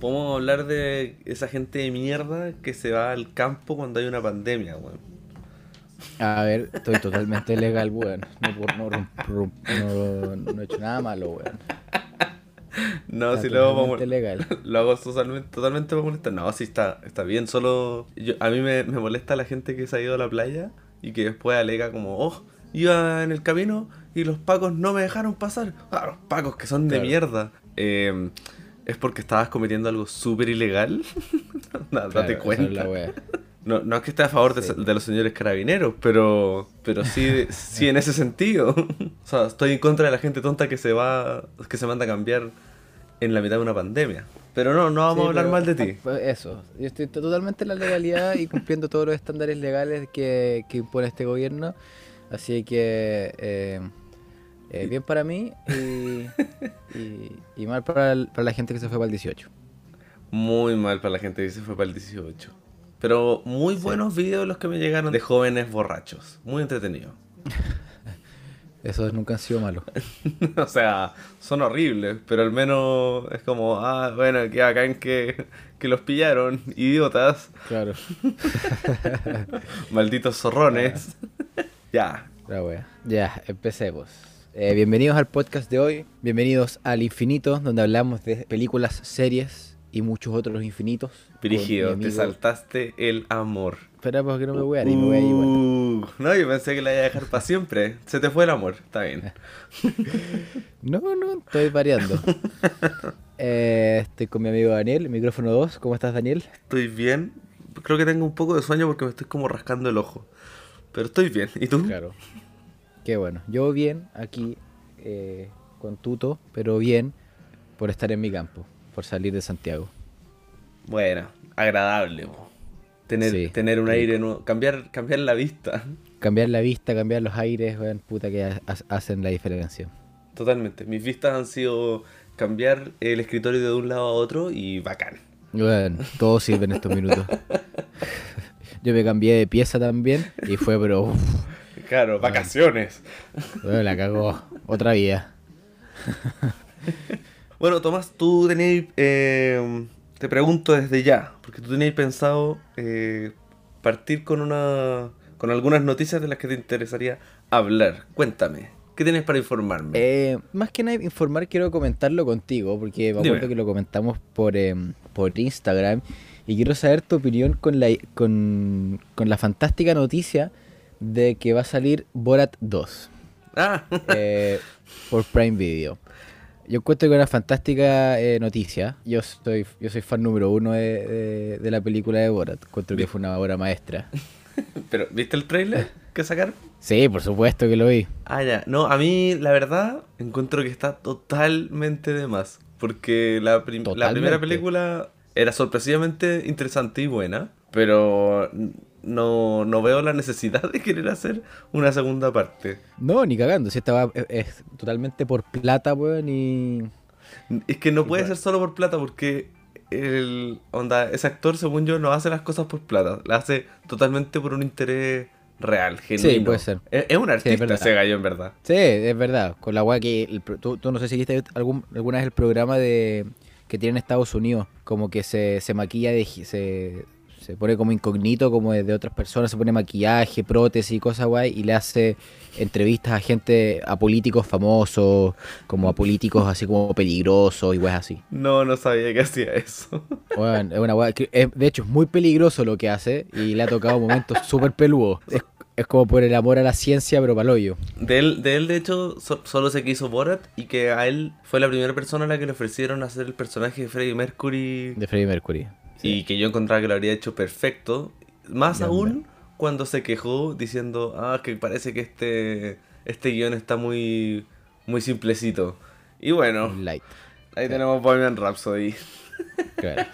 Podemos hablar de esa gente de mierda que se va al campo cuando hay una pandemia, weón. A ver, estoy totalmente legal, weón. No, no, no, no, he hecho nada malo, weón. No, si lo hago legal. Lo hago totalmente, totalmente para molestar. No, sí está, está bien, solo yo, a mí me, me molesta la gente que se ha ido a la playa y que después alega como, oh, iba en el camino y los pacos no me dejaron pasar. Ah, los pacos que son de mierda. Eh, es porque estabas cometiendo algo súper ilegal. no, date cuenta. No, no es que esté a favor de, los señores carabineros, pero, pero sí, sí en ese sentido. o sea, estoy en contra de la gente tonta que se va, que se manda a cambiar en la mitad de una pandemia. Pero no, no vamos a hablar mal de ti. Ah, eso, yo estoy totalmente en la legalidad y cumpliendo todos los estándares legales que, que impone este gobierno. Así que eh, eh, bien para mí y, mal para, la gente que se fue para el 18. Muy mal para la gente que se fue para el 18. Pero muy buenos videos los que me llegaron de jóvenes borrachos. Muy entretenidos. Esos nunca han sido malos. o sea, son horribles, pero al menos es como, ah, bueno, que acá en que, que los pillaron, idiotas. Claro. Malditos zorrones. ya. Ya, empecemos. Eh, bienvenidos al podcast de hoy, bienvenidos al infinito, donde hablamos de películas, series y muchos otros infinitos. Dirigido, te saltaste el amor. Espera, porque no me voy a ir, me voy a ir igual. Uh, no, yo pensé que la iba a dejar para siempre. Se te fue el amor, está bien. no, no, estoy variando. Eh, estoy con mi amigo Daniel, micrófono 2. ¿Cómo estás, Daniel? Estoy bien. Creo que tengo un poco de sueño porque me estoy como rascando el ojo. Pero estoy bien. ¿Y tú? Claro. Qué bueno. Yo bien aquí eh, con Tuto, pero bien por estar en mi campo, por salir de Santiago. Bueno, agradable. Tener, tener un aire nuevo, cambiar, cambiar la vista. Cambiar la vista, cambiar los aires, bueno, puta que hacen la diferencia. Totalmente. Mis vistas han sido cambiar el escritorio de un lado a otro y bacán. Bueno, todo sirve en estos minutos. Yo me cambié de pieza también y fue, pero Claro, vacaciones. la cagó. Otra vida. bueno, Tomás, tú tenéis. Eh, te pregunto desde ya, porque tú tenéis pensado eh, partir con una. con algunas noticias de las que te interesaría hablar. Cuéntame. ¿Qué tienes para informarme? Eh, más que nada informar, quiero comentarlo contigo, porque me acuerdo que lo comentamos por, por Instagram. Y quiero saber tu opinión con la, con, con la fantástica noticia de que va a salir Borat 2. Ah. Eh, por Prime Video. Yo encuentro que es una fantástica eh, noticia. Yo soy, yo soy fan número uno de, la película de Borat. Encuentro que fue una obra maestra. Pero, ¿viste el trailer que sacaron? Sí, por supuesto que lo vi. Ah, ya. No, a mí, la verdad, encuentro que está totalmente de más. Porque la, la primera película era sorpresivamente interesante y buena. Pero no, no veo la necesidad de querer hacer una segunda parte. No, ni cagando. Si estaba es, totalmente por plata, weón, y. Es que no puede ser solo por plata porque el onda, ese actor, según yo, no hace las cosas por plata. La hace totalmente por un interés real, genuino. Sí, puede ser. Es, un artista ese gallo, en verdad. Sí, es verdad. Con la weá que. tú, no sé si viste algún, alguna vez el programa de que tiene en Estados Unidos. Como que se, se maquilla de. Se, se pone como incógnito, como de, otras personas, se pone maquillaje, prótesis y cosas guay, y le hace entrevistas a gente, a políticos famosos, como a políticos así como peligrosos y guay así. No, no sabía que hacía eso. Bueno, es una guay, de hecho es muy peligroso lo que hace y le ha tocado momentos súper peludos. Es, como por el amor a la ciencia, pero para hoyo. De él, de él, de hecho, solo se quiso Borat y que a él fue la primera persona a la que le ofrecieron hacer el personaje de Freddie Mercury. De Freddie Mercury. Y que yo encontraba que lo habría hecho perfecto. Más aún cuando se quejó diciendo, ah, que parece que este, este guion está muy, muy simplecito. Y bueno, Light. ahí tenemos Bohemian Rhapsody. Claro.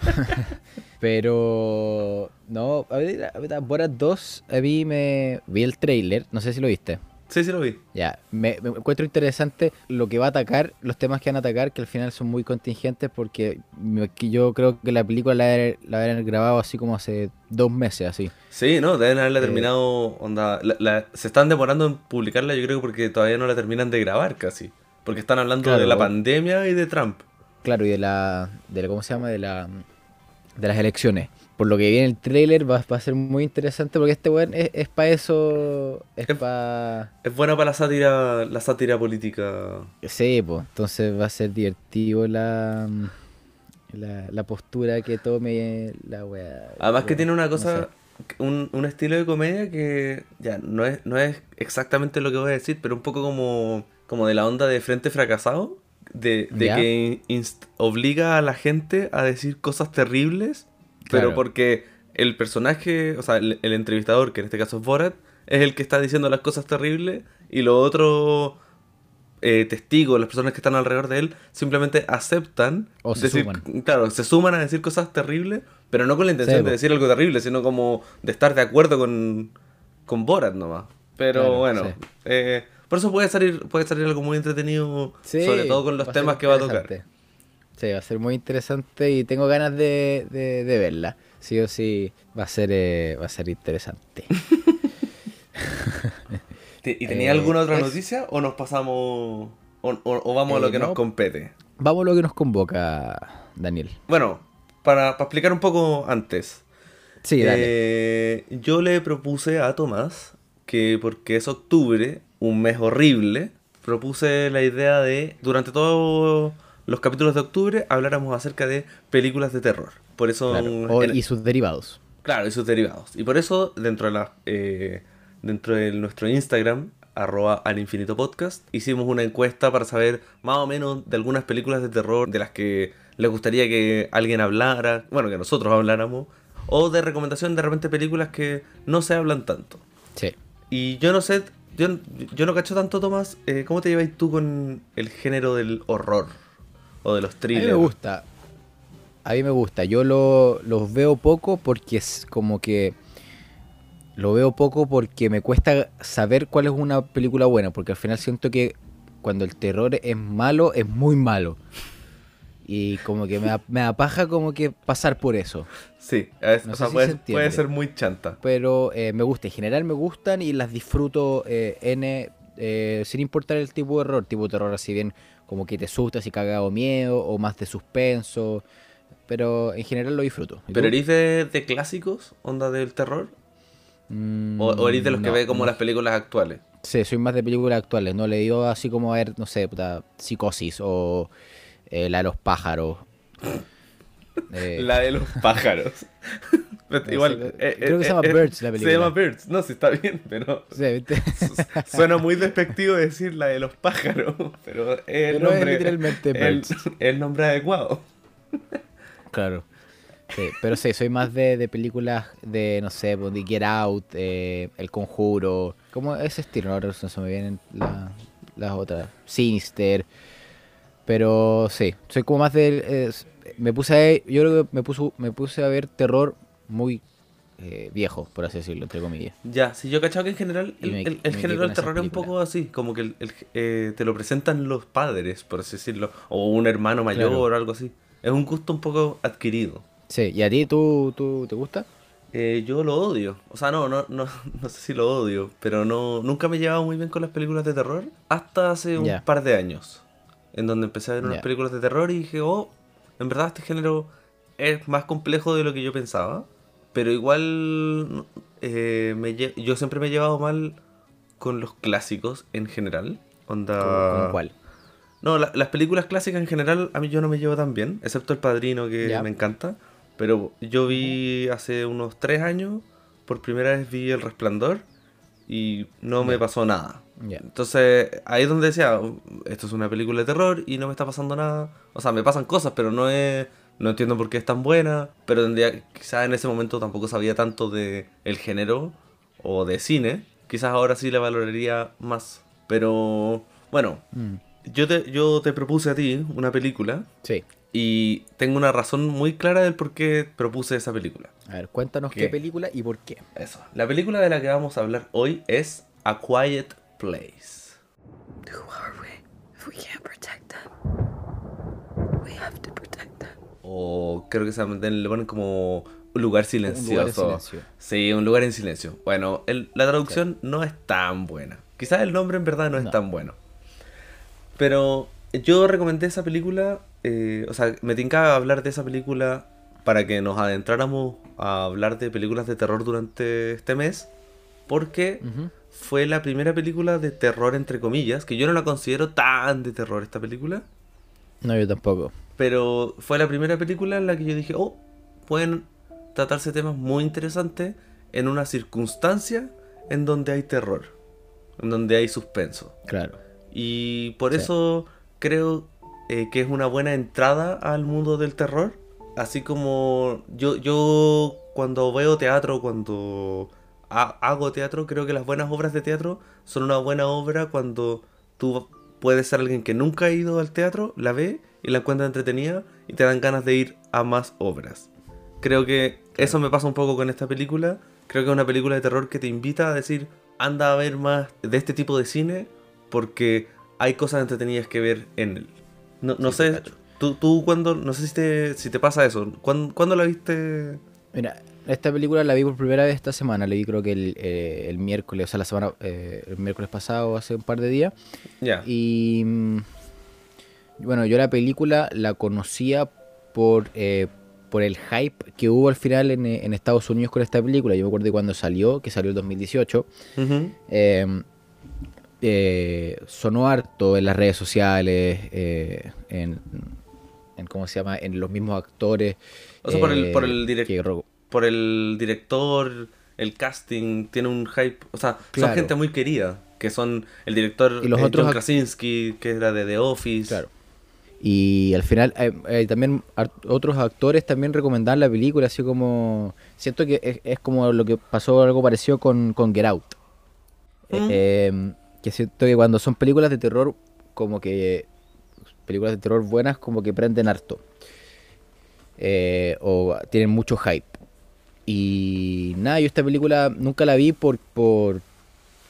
Pero, no, a ver, a Borat 2, a mí me vi el trailer, no sé si lo viste. Sí, sí lo vi. Ya, me, encuentro interesante lo que va a atacar, los temas que van a atacar, que al final son muy contingentes porque yo creo que la película la, la haber grabado así como hace dos meses, así. Sí, no, deben haberla eh, terminado, onda, se están demorando en publicarla yo creo porque todavía no la terminan de grabar casi, porque están hablando de la pandemia y de Trump. claro, y de la, de la, ¿cómo se llama? De la, de las elecciones. Por lo que viene el trailer va, a ser muy interesante porque este weón es, es para eso, es, para... Es bueno para la sátira, la sátira política. Sí, pues, entonces va a ser divertido la, la, postura que tome la weá. Además que tiene una cosa, un, un, estilo de comedia que ya no es, no es exactamente lo que voy a decir, pero un poco como, como de la onda de frente fracasado de, que obliga a la gente a decir cosas terribles, pero porque el personaje, o sea, el, entrevistador, que en este caso es Borat, es el que está diciendo las cosas terribles y los otros eh, testigos, las personas que están alrededor de él, simplemente aceptan. O se suman. Claro, se suman a decir cosas terribles, pero no con la intención de decir algo terrible, sino como de estar de acuerdo con, con Borat nomás. Pero bueno, eh, por eso puede salir, puede salir algo muy entretenido, sobre todo con los temas que va a tocar. Sí, va a ser muy interesante y tengo ganas de, verla. Sí o sí va a ser, eh, va a ser interesante. ¿Y tenía eh, alguna otra noticia o nos pasamos o, vamos a lo eh, que nos compete? Vamos a lo que nos convoca, Daniel. Bueno, para, explicar un poco antes. Sí, dale. yo le propuse a Tomás que porque es octubre un mes horrible, propuse la idea de, durante todos los capítulos de octubre, habláramos acerca de películas de terror. Por eso... y sus derivados. Claro, y sus derivados. Y por eso, dentro de, la, eh, dentro de nuestro Instagram, arroba al infinito podcast, hicimos una encuesta para saber más o menos de algunas películas de terror de las que les gustaría que alguien hablara, bueno, que nosotros habláramos, o de recomendación de repente películas que no se hablan tanto. Sí. Y yo no sé, yo, yo no cacho tanto, Tomás. Eh, ¿Cómo te lleváis tú con el género del horror? O de los thrillers. A mí me gusta. A mí me gusta. Yo lo, los veo poco porque es como que. Lo veo poco porque me cuesta saber cuál es una película buena. Porque al final siento que cuando el terror es malo, es muy malo. Y como que me, me apaja como que pasar por eso. Sí, puede, ser muy chanta. Pero eh, me gusta, en general me gustan y las disfruto eh, N, eh, sin importar el tipo de error, tipo de terror así bien como que te asustas y cagado miedo o más de suspenso. Pero en general lo disfruto. ¿Pero eres de, clásicos, onda del terror? Mm, ¿O, eres de los que ve como las películas actuales? Sí, soy más de películas actuales. No le digo así como a ver, no sé, psicosis o eh, la de los pájaros. Eh, la de los pájaros. igual, eh, creo que se llama Birds la película. Se llama Birds, no, sí está bien, pero. suena muy despectivo decir la de los pájaros, pero es el nombre. literalmente Birds. El, nombre adecuado. Claro. Sí, pero sí, soy más de, de películas de, no sé, pues, Get Out, El Conjuro, como ese estilo, ahora no se me vienen las otras, Sinister, pero sí, soy como más de... me puse a, yo creo que me, puso, me puse a ver terror muy eh, viejo, por así decirlo, entre comillas. Ya, sí, yo he cachado que en general el, el, género del terror es un poco así, como que eh, te lo presentan los padres, por así decirlo, o un hermano mayor o algo así. Es un gusto un poco adquirido. Sí, ¿y a ti tú, tú te gusta? Eh, yo lo odio. O sea, no, no, no, no sé si lo odio, pero no nunca me he llevado muy bien con las películas de terror hasta hace un par de años en donde empecé a ver unas películas de terror y dije, oh, en verdad este género es más complejo de lo que yo pensaba, pero igual eh, me, yo siempre me he llevado mal con los clásicos en general. Onda... ¿Con cuál? No, las películas clásicas en general a mí yo no me llevo tan bien, excepto El Padrino que me encanta. Pero yo vi hace unos tres años, por primera vez vi El Resplandor y no me pasó nada. Entonces, ahí es donde decía, oh, esto es una película de terror y no me está pasando nada. O sea, me pasan cosas, pero no es... No entiendo por qué es tan buena, pero tendría, quizás en ese momento tampoco sabía tanto de el género o de cine. Quizás ahora sí le valoraría más. Pero bueno, mm. yo, te, yo te propuse a ti una película. Sí. Y tengo una razón muy clara del por qué propuse esa película. A ver, cuéntanos qué, película y por qué. Eso. La película de la que vamos a hablar hoy es A Quiet Place. Who are we if we can't protect them? We have to protect them. O creo que se le ponen como un lugar silencioso. Un lugar en silencio. Sí, un lugar en silencio. Bueno, la traducción no es tan buena. Quizás el nombre en verdad no es tan bueno. Pero yo recomendé esa película eh, o sea, me tincaba hablar de esa película para que nos adentráramos a hablar de películas de terror durante este mes, porque fue la primera película de terror, entre comillas, que yo no la considero tan de terror esta película. No, yo tampoco. Pero fue la primera película en la que yo dije, oh, pueden tratarse temas muy interesantes en una circunstancia en donde hay terror, en donde hay suspenso. Claro. Y por eso creo eh, que es una buena entrada al mundo del terror. Así como yo, yo cuando veo teatro, cuando hago teatro, creo que las buenas obras de teatro son una buena obra cuando tú puedes ser alguien que nunca ha ido al teatro, la ve y la encuentra entretenida y te dan ganas de ir a más obras. Creo que eso me pasa un poco con esta película. Creo que es una película de terror que te invita a decir, anda a ver más de este tipo de cine porque hay cosas entretenidas que ver en él. No, no sé, tú, tú cuando, no sé si te, si te pasa eso, ¿cuándo, ¿cuándo la viste? Mira, esta película la vi por primera vez esta semana, la vi creo que el, eh, el miércoles, o sea, la semana, eh, el miércoles pasado, hace un par de días. Ya. Y mm, bueno, yo la película la conocía por, eh, por el hype que hubo al final en, en, Estados Unidos con esta película. Yo me acuerdo de cuando salió, que salió en 2018. Em, sonó harto en las redes sociales, en, en, ¿cómo se llama? En los mismos actores. O sea, por el, por el director por el director, el casting, tiene un hype. O sea, son gente muy querida. Que son el director y los eh, otros Krasinski, que era de The Office. Claro. Y al final eh, también otros actores también recomendaban la película, así como... Siento que es, como lo que pasó algo parecido con, con Get Out. Mm. Eh, que siento que cuando son películas de terror, como que... Películas de terror buenas, como que prenden harto. o tienen mucho hype. Y nada, yo esta película nunca la vi por, por,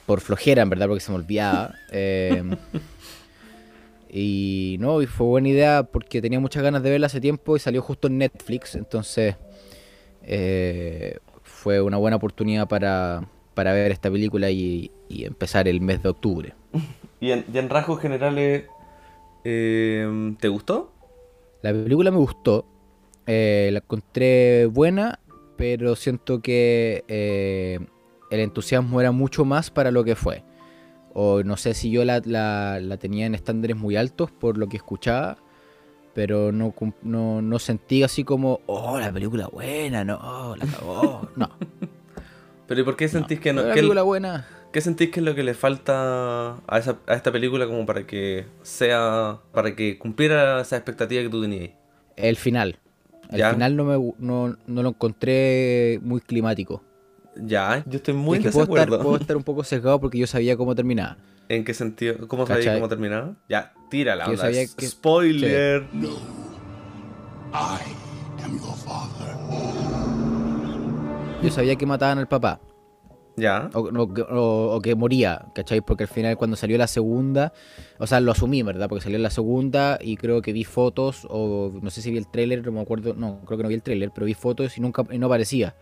por flojera, en verdad, porque se me olvidaba. Y no, y fue buena idea porque tenía muchas ganas de verla hace tiempo y salió justo en Netflix. Entonces eh, fue una buena oportunidad para, para ver esta película y, empezar el mes de octubre. ¿Y en, rasgos generales em, te gustó? La película me gustó. Eh, la encontré buena pero siento que eh, el entusiasmo era mucho más para lo que fue. O no sé si yo la, tenía en estándares muy altos por lo que escuchaba, pero no, no, sentí así como, oh, la película buena, no, la cagó, no. pero ¿y por qué sentís que no? La película buena. ¿Qué sentís que es lo que le falta a, esa, a esta película como para que sea, para que cumpliera esa expectativa que tú tenías? El final. Al final no, me, no, no, lo encontré muy climático. Ya, yo estoy muy en puedo estar, puedo estar un poco sesgado porque yo sabía cómo terminaba. ¿En qué sentido? ¿Cómo sabía cómo terminaba? Ya, tírala. Yo sabía que... Spoiler. No. I am your father. Yo sabía que mataban al papá. Ya. O, que moría, ¿cachai? Porque al final cuando salió la segunda, o sea, lo asumí, ¿verdad? Porque salió la segunda y creo que vi fotos, o no sé si vi el tráiler, no me acuerdo, no, creo que no vi el tráiler, pero vi fotos y nunca no aparecía.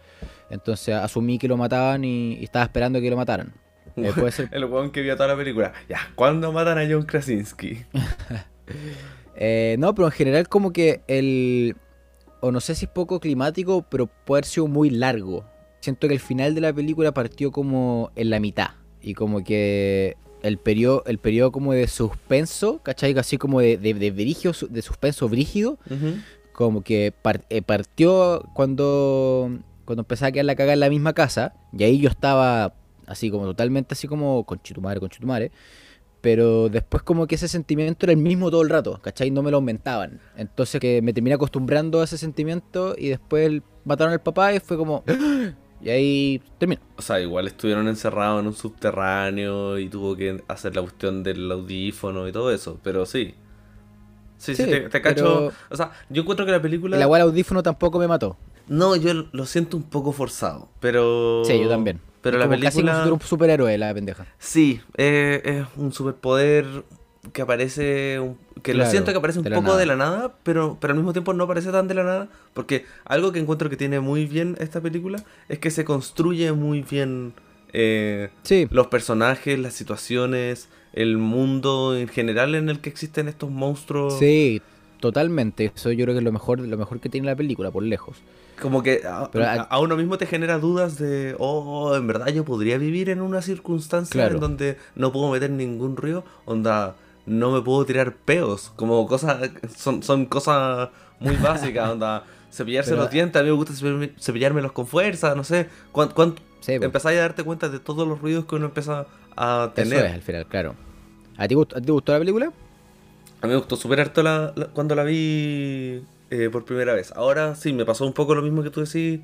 Entonces asumí que lo mataban y, estaba esperando que lo mataran. Eh, puede ser... el weón que vio toda la película. Ya, ¿cuándo matan a John Krasinski? Eh, no, pero en general como que el... O no sé si es poco climático, pero puede haber sido muy largo siento que el final de la película partió como en la mitad. Y como que el periodo, el periodo como de suspenso, ¿cachai? Así como de, de, de suspenso brígido, como que eh, partió cuando, cuando empezaba a quedar la cagada en la misma casa, y ahí yo estaba así como totalmente así como con chitumare, con chitumare, pero después como que ese sentimiento era el mismo todo el rato, ¿cachai? No me lo aumentaban. Entonces que me terminé acostumbrando a ese sentimiento y después mataron al papá y fue como, y ahí termina. O sea, igual estuvieron encerrados en un subterráneo y tuvo que hacer la cuestión del audífono y todo eso, pero sí. Sí, sí, te, cacho. O sea, yo encuentro que la película. El agua audífono tampoco me mató. No, yo lo siento un poco forzado, pero. Sí, yo también. Pero la película. Casi un superhéroe, la pendeja. Sí, eh, es un superpoder que aparece, que lo siento que aparece un poco de la nada, pero, pero al mismo tiempo no parece tan de la nada, porque algo que encuentro que tiene muy bien esta película es que se construye muy bien eh, los personajes, las situaciones, el mundo en general en el que existen estos monstruos. Sí, Totalmente. Eso yo creo que es lo mejor, lo mejor que tiene la película, por lejos. Como que a, uno mismo te genera dudas de, oh, en verdad yo podría vivir en una circunstancia en donde no puedo meter ningún río, onda, no me puedo tirar peos, como cosas, son, son cosas muy básicas, onda, cepillarse los dientes, a mí me gusta cepillármelos con fuerza, no sé, cuánto, cuánto empezáis a darte cuenta de todos los ruidos que uno empieza a tener. Eso es, al final, claro. ¿A ti, te gustó la película? A mí me gustó súper harto la, cuando la vi eh, por primera vez. Ahora sí, me pasó un poco lo mismo que tú decís,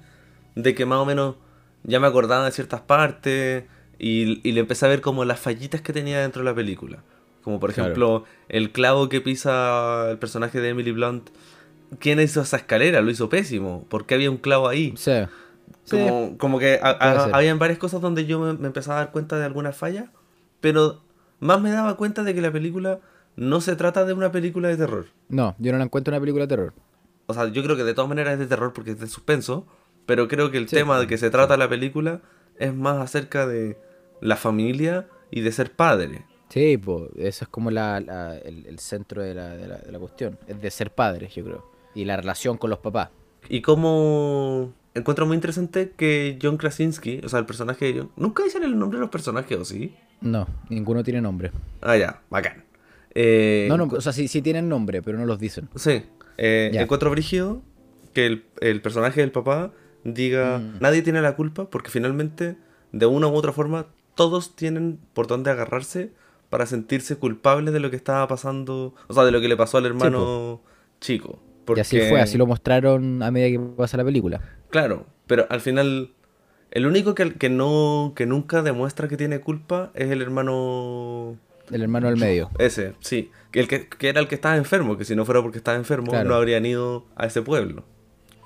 de que más o menos ya me acordaba de ciertas partes y, y le empecé a ver como las fallitas que tenía dentro de la película. Como por ejemplo, el clavo que pisa el personaje de Emily Blunt. ¿Quién hizo esa escalera? Lo hizo pésimo. ¿Por qué había un clavo ahí? Sí. Como, como que habían varias cosas donde yo me, empezaba a dar cuenta de algunas fallas, pero más me daba cuenta de que la película no se trata de una película de terror. No, yo no la encuentro una película de terror. O sea, yo creo que de todas maneras es de terror porque es de suspenso, pero creo que el tema de que se trata la película es más acerca de la familia y de ser padre. Sí, pues eso es como la, el, centro de la, de, de la, cuestión, es de ser padres, yo creo, y la relación con los papás. Y cómo encuentro muy interesante que John Krasinski, o sea, el personaje de John... ¿Nunca dicen el nombre de los personajes o sí? No, ninguno tiene nombre. Ah, ya, bacán. Eh, no, no, o sea, sí, sí, tienen nombre, pero no los dicen. Sí. Eh, encuentro brígido que el, personaje del papá diga, mm. nadie tiene la culpa porque finalmente, de una u otra forma, todos tienen por dónde agarrarse para sentirse culpables de lo que estaba pasando, o sea, de lo que le pasó al hermano chico. Y así fue, así lo mostraron a medida que pasa la película. Claro, pero al final el único que, que, no, que nunca demuestra que tiene culpa es el hermano... El hermano del medio. Ese, sí. El que, que era el que estaba enfermo, que si no fuera porque estaba enfermo no habrían ido a ese pueblo.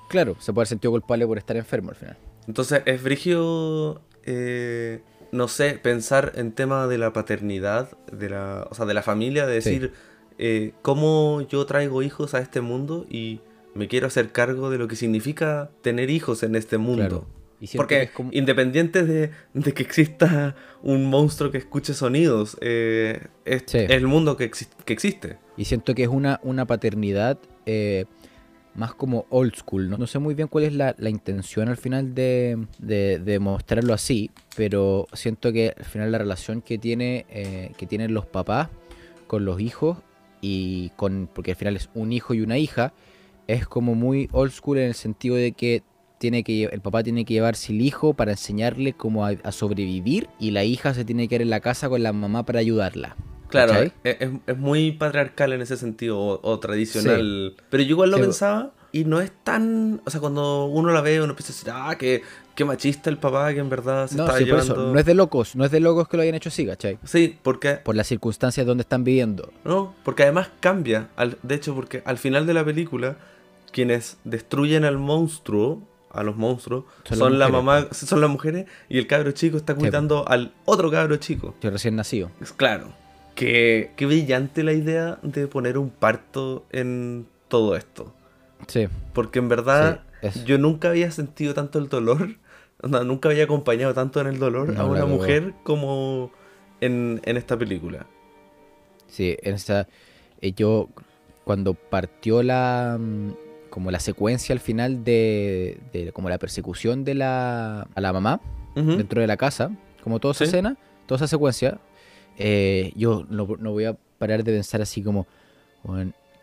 Claro, se puede haber sentido culpable por estar enfermo al final. Entonces es frigio, eh, no sé, pensar en tema de la paternidad, de la, o sea, de la familia, de decir eh, cómo yo traigo hijos a este mundo y me quiero hacer cargo de lo que significa tener hijos en este mundo. Porque independiente de, que exista un monstruo que escuche sonidos, eh, es, el mundo que, que, existe. Y siento que es una, una paternidad eh, más como old school. ¿no? no sé muy bien cuál es la, intención al final de, de, mostrarlo así, pero siento que al final la relación que, tiene, eh, que tienen los papás con los hijos y con porque al final es un hijo y una hija es como muy old school en el sentido de que tiene que el papá tiene que llevarse el hijo para enseñarle cómo a, sobrevivir y la hija se tiene que ir en la casa con la mamá para ayudarla. Claro, es, muy patriarcal en ese sentido o, tradicional. Pero yo igual lo pensaba y no es tan... O sea, cuando uno la ve, uno empieza a decir, ah, que qué machista el papá que en verdad se está llevando. No es de locos, no es de locos que lo hayan hecho así, ¿cachai? Sí, porque. Por las circunstancias donde están viviendo. No, porque además cambia. de hecho, porque al final de la película, quienes destruyen al monstruo, a los monstruos, son, la mamá, son las mujeres, y el cabro chico está cuidando al otro cabro chico. Que recién nacido. Claro. Qué, qué brillante la idea de poner un parto en todo esto. Sí. Porque en verdad. yo nunca había sentido tanto el dolor nunca había acompañado tanto en el dolor a una mujer como en, esta película. Sí, en esta. Eh, yo, cuando partió la. Como la secuencia al final de, como la persecución de la, a la mamá dentro de la casa, como toda esa escena, toda esa secuencia, eh, yo no, voy a parar de pensar así como,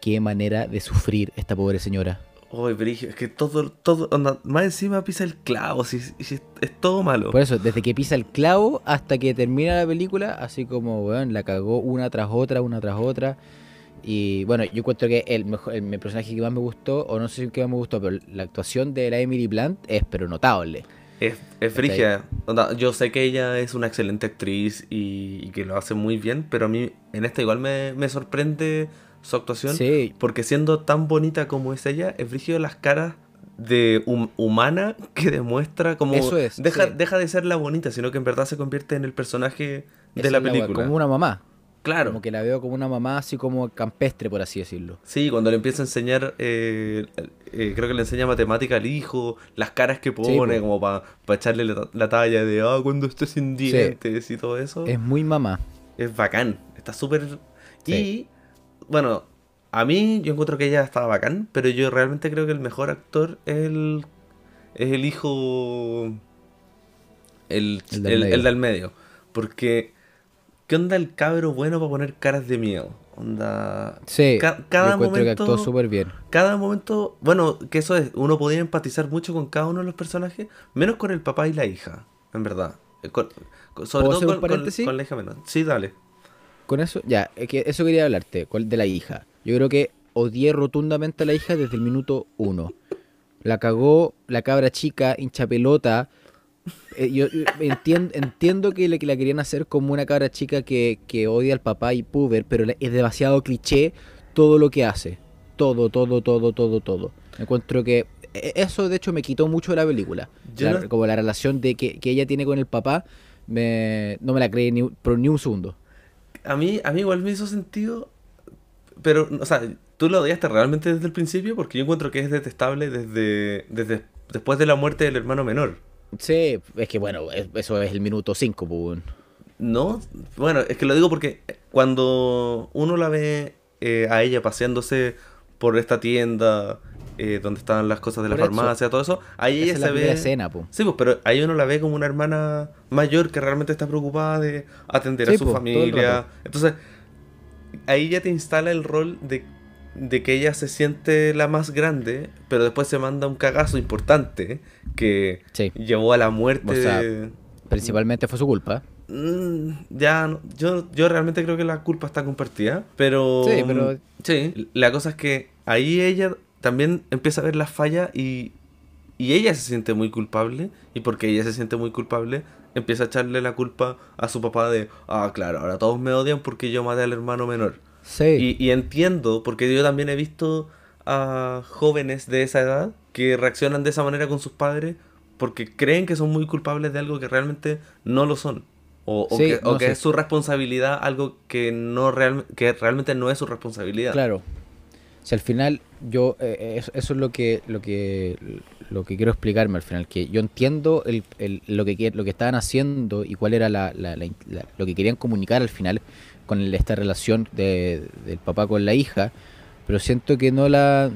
qué manera de sufrir esta pobre señora. Uy, Brigio, es que todo, todo, más encima pisa el clavo, si, es todo malo. Por eso, desde que pisa el clavo hasta que termina la película, así como, weón, la cagó una tras otra, una tras otra. Y bueno, yo encuentro que el, mejor, el, personaje que más me gustó, o no sé si el que más me gustó, pero la actuación de la Emily Blunt es pero notable. Es, es frigia. Yo sé que ella es una excelente actriz y, que lo hace muy bien, pero a mí en esta igual me, me sorprende su actuación. Sí. Porque siendo tan bonita como es ella, es brígido las caras de humana que demuestra como Eso es, deja, deja de ser la bonita, sino que en verdad se convierte en el personaje de la película. como una mamá. Claro. Como que la veo como una mamá así como campestre, por así decirlo. Sí, cuando le empieza a enseñar, eh, eh, creo que le enseña matemática al hijo, las caras que pone, como para echarle la, talla de, ah, cuando esté sin dientes y todo eso. Es muy mamá. Es bacán, está súper... Y bueno, a mí yo encuentro que ella estaba bacán, pero yo realmente creo que el mejor actor es el, es el hijo... El, el, del, medio. Porque, ¿qué onda el cabro bueno para poner caras de miedo? Onda. Sí, cada momento. que actuó súper bien. Cada momento. Bueno, que eso es. Uno podía empatizar mucho con cada uno de los personajes, menos con el papá y la hija, en verdad. Eh, sobre todo con, con, la hija menor. Sí, dale. Con eso, ya, que eso quería hablarte, de la hija. Yo creo que odié rotundamente a la hija desde el minuto uno. La cagó la cabra chica, hincha pelota. Eh, yo, entiendo, entiendo que, la querían hacer como una cabra chica que, odia al papá y puber, pero es demasiado cliché todo lo que hace. Todo, todo, todo, todo, todo. Encuentro que e, eso de hecho me quitó mucho de la película. Como la relación de que, ella tiene con el papá, me, no me la creí ni, por ni un segundo a mí, a mí igual me hizo sentido, pero, o sea, tú lo odiaste realmente desde el principio porque yo encuentro que es detestable desde, desde después de la muerte del hermano menor. Sí, es que bueno, eso es el minuto 5, pues. No, bueno, es que lo digo porque cuando uno la ve eh, a ella paseándose por esta tienda eh, donde están las cosas de la farmacia, todo eso, ahí ella se ve... Escena, Sí, pues, pero ahí uno la ve como una hermana mayor que realmente está preocupada de atender a su familia. Entonces, ahí ya te instala el rol de, que ella se siente la más grande, pero después se manda un cagazo importante que llevó a la muerte. principalmente fue su culpa. Mm, ya, yo, yo realmente creo que la culpa está compartida, pero... Sí, pero... Sí, la cosa es que ahí ella también empieza a ver las fallas y, y ella se siente muy culpable. Y porque ella se siente muy culpable, empieza a echarle la culpa a su papá de, ah, claro, ahora todos me odian porque yo maté al hermano menor. Sí. Y, entiendo, porque yo también he visto a jóvenes de esa edad que reaccionan de esa manera con sus padres porque creen que son muy culpables de algo que realmente no lo son. O, que, que es su responsabilidad algo que, no real, que realmente no es su responsabilidad. Claro, si al final yo eh, eh, eso, es lo que lo que lo que quiero explicarme al final que yo entiendo el, el, lo que lo que estaban haciendo y cuál era la, lo que querían comunicar al final con esta relación de, del papá con la hija pero siento que no la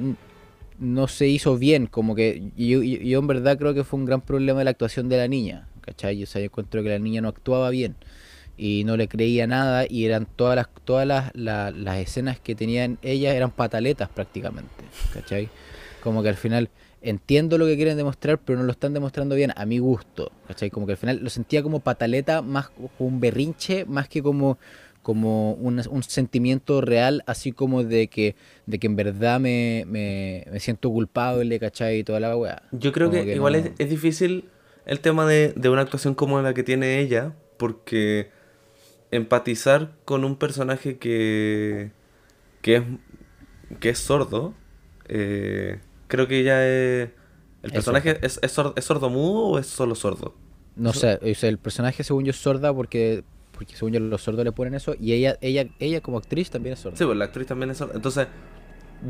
no se hizo bien como que yo, yo, en verdad creo que fue un gran problema de la actuación de la niña ¿cachai? O sea, yo encuentro que la niña no actuaba bien y no le creía nada y eran todas las todas las, las, escenas que tenían ellas eran pataletas prácticamente, ¿cachai? Como que al final entiendo lo que quieren demostrar, pero no lo están demostrando bien a mi gusto, ¿cachai? Como que al final lo sentía como pataleta, más como un berrinche, más que como como un, un, sentimiento real, así como de que, de que en verdad me, me, me siento culpable, ¿cachai? Y toda la weá. Yo creo que, igual es, es, difícil el tema de, de, una actuación como la que tiene ella, porque empatizar con un personaje que, que, es, que es sordo. Eh, creo que ya es... ¿El personaje es, es, sordo, mudo o es solo sordo? No sé, el personaje según yo es sorda porque porque según yo los sordos le ponen eso y ella ella ella como actriz también es sorda. Sí, pues la actriz también es sorda. Entonces,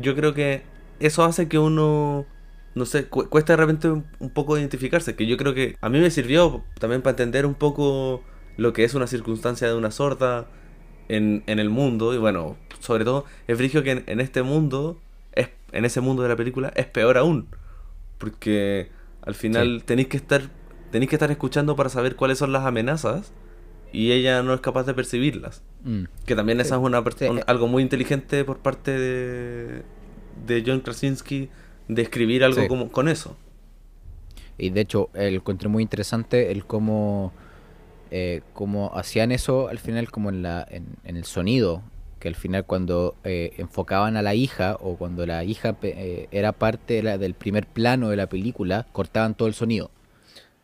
yo creo que eso hace que uno no sé, cuesta de repente un poco identificarse, que yo creo que a mí me sirvió también para entender un poco lo que es una circunstancia de una sorda en, en el mundo. Y bueno, sobre todo, es frigio que en, este mundo, es, en ese mundo de la película, es peor aún. Porque al final tenéis que estar tenéis que estar escuchando para saber cuáles son las amenazas y ella no es capaz de percibirlas. Mm. Que también esa es una, algo muy inteligente por parte de, de John Krasinski de escribir algo como, con eso. Y de hecho, el encontré muy interesante el cómo eh, como hacían eso al final como en, la, en, el sonido, que al final cuando eh, enfocaban a la hija o cuando la hija eh, era parte del primer plano de la película, cortaban todo el sonido.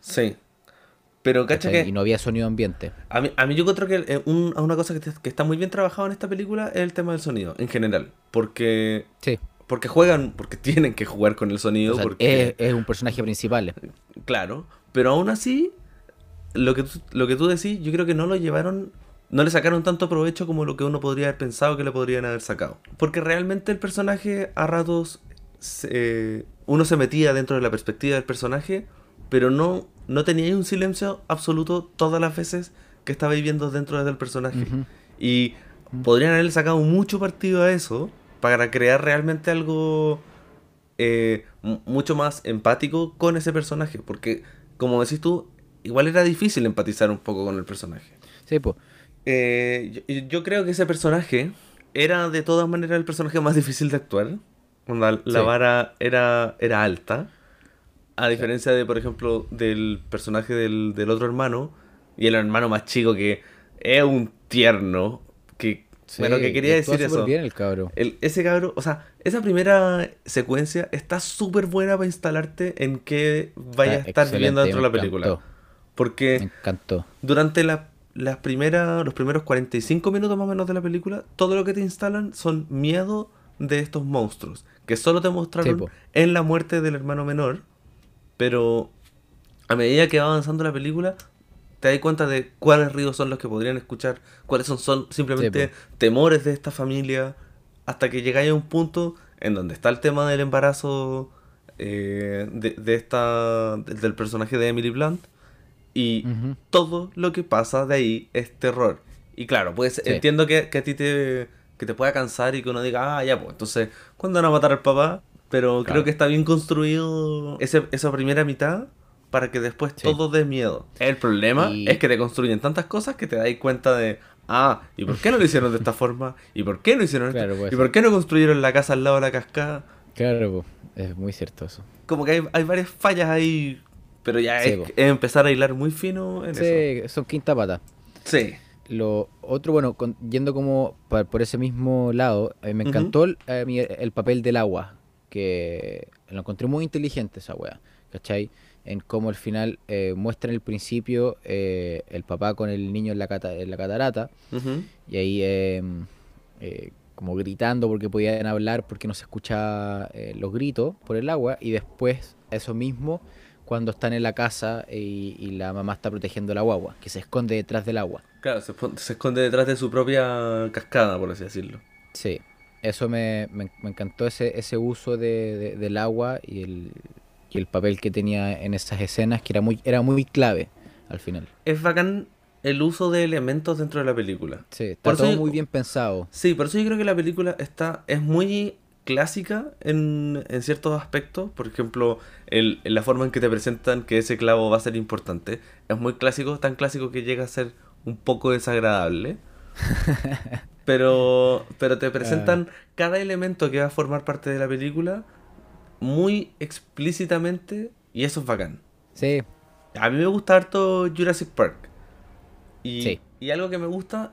Sí. Pero cacha que... Y no había sonido ambiente. A mí, a mí yo creo que una cosa que, está muy bien trabajado en esta película es el tema del sonido, en general. Porque... Sí. Porque juegan, porque tienen que jugar con el sonido. porque... es, es un personaje principal. Claro. Pero aún así, lo que, tú, lo que tú decís, yo creo que no lo llevaron, no le sacaron tanto provecho como lo que uno podría haber pensado que le podrían haber sacado. Porque realmente el personaje a ratos, uno se metía dentro de la perspectiva del personaje, pero no, no tenía un silencio absoluto todas las veces que estaba viviendo dentro del personaje. Y podrían haberle sacado mucho partido a eso, para crear realmente algo eh, mucho más empático con ese personaje. Porque, como decís tú, igual era difícil empatizar un poco con el personaje. Sí, pues. yo, creo que ese personaje era de todas maneras el personaje más difícil de actuar. la vara era, era alta. A diferencia de, por ejemplo, del personaje del, del otro hermano. Y el hermano más chico que es un tierno. Que bueno, que quería decir eso. bien el cabro. ese cabro, o sea, esa primera secuencia está súper buena para instalarte en qué vaya a estar viviendo dentro de la película. Porque me encantó. durante la, las primeras, los primeros 45 minutos más o menos de la película, todo lo que te instalan son miedo de estos monstruos. Que solo te mostraron en la muerte del hermano menor. Pero a medida que va avanzando la película, te das cuenta de cuáles ríos son los que podrían escuchar, cuáles son, son simplemente temores de esta familia, hasta que llegáis a un punto en donde está el tema del embarazo eh, de, esta del personaje de Emily Blunt y todo lo que pasa de ahí es terror. Y claro, pues entiendo que, a ti te, que te pueda cansar y que uno diga, ah, ya, pues entonces, ¿cuándo van a matar al papá? Pero creo que está bien construido ese, esa primera mitad para que después todo dé miedo. El problema es que te construyen tantas cosas que te das cuenta de, ah, ¿y por qué no lo hicieron de esta forma? ¿Y por qué no hicieron esto? ¿Y por qué no construyeron la casa al lado de la cascada? Claro, es muy cierto eso. Como que hay, varias fallas ahí, pero ya es, empezar a hilar muy fino en sí, son quinta pata. Sí. Lo otro, bueno, yendo como por, ese mismo lado, eh, me encantó el, el papel del agua, que lo encontré muy inteligente esa wea, ¿cachai? en cómo al final eh, muestra en el principio eh, el papá con el niño en la, en la catarata y ahí em, eh, como gritando porque podían hablar porque no se escucha los gritos por el agua y después eso mismo cuando están en la casa y, la mamá está protegiendo la guagua que se esconde detrás del agua. Claro se, esconde detrás de su propia cascada por así decirlo. Sí eso me, me, encantó ese, ese uso de, del agua y el, y el papel que tenía en esas escenas, que era muy, era muy clave al final. Es bacán el uso de elementos dentro de la película. Sí, está todo muy bien pensado. Sí, por eso yo creo que la película está es muy clásica en, en ciertos aspectos. Por ejemplo, el, la forma en que te presentan que ese clavo va a ser importante. Es muy clásico, tan clásico que llega a ser un poco desagradable. pero, pero te presentan ah. cada elemento que va a formar parte de la película muy explícitamente y eso es bacán. Sí. A mí me gusta harto Jurassic Park. Y, y algo que me gusta,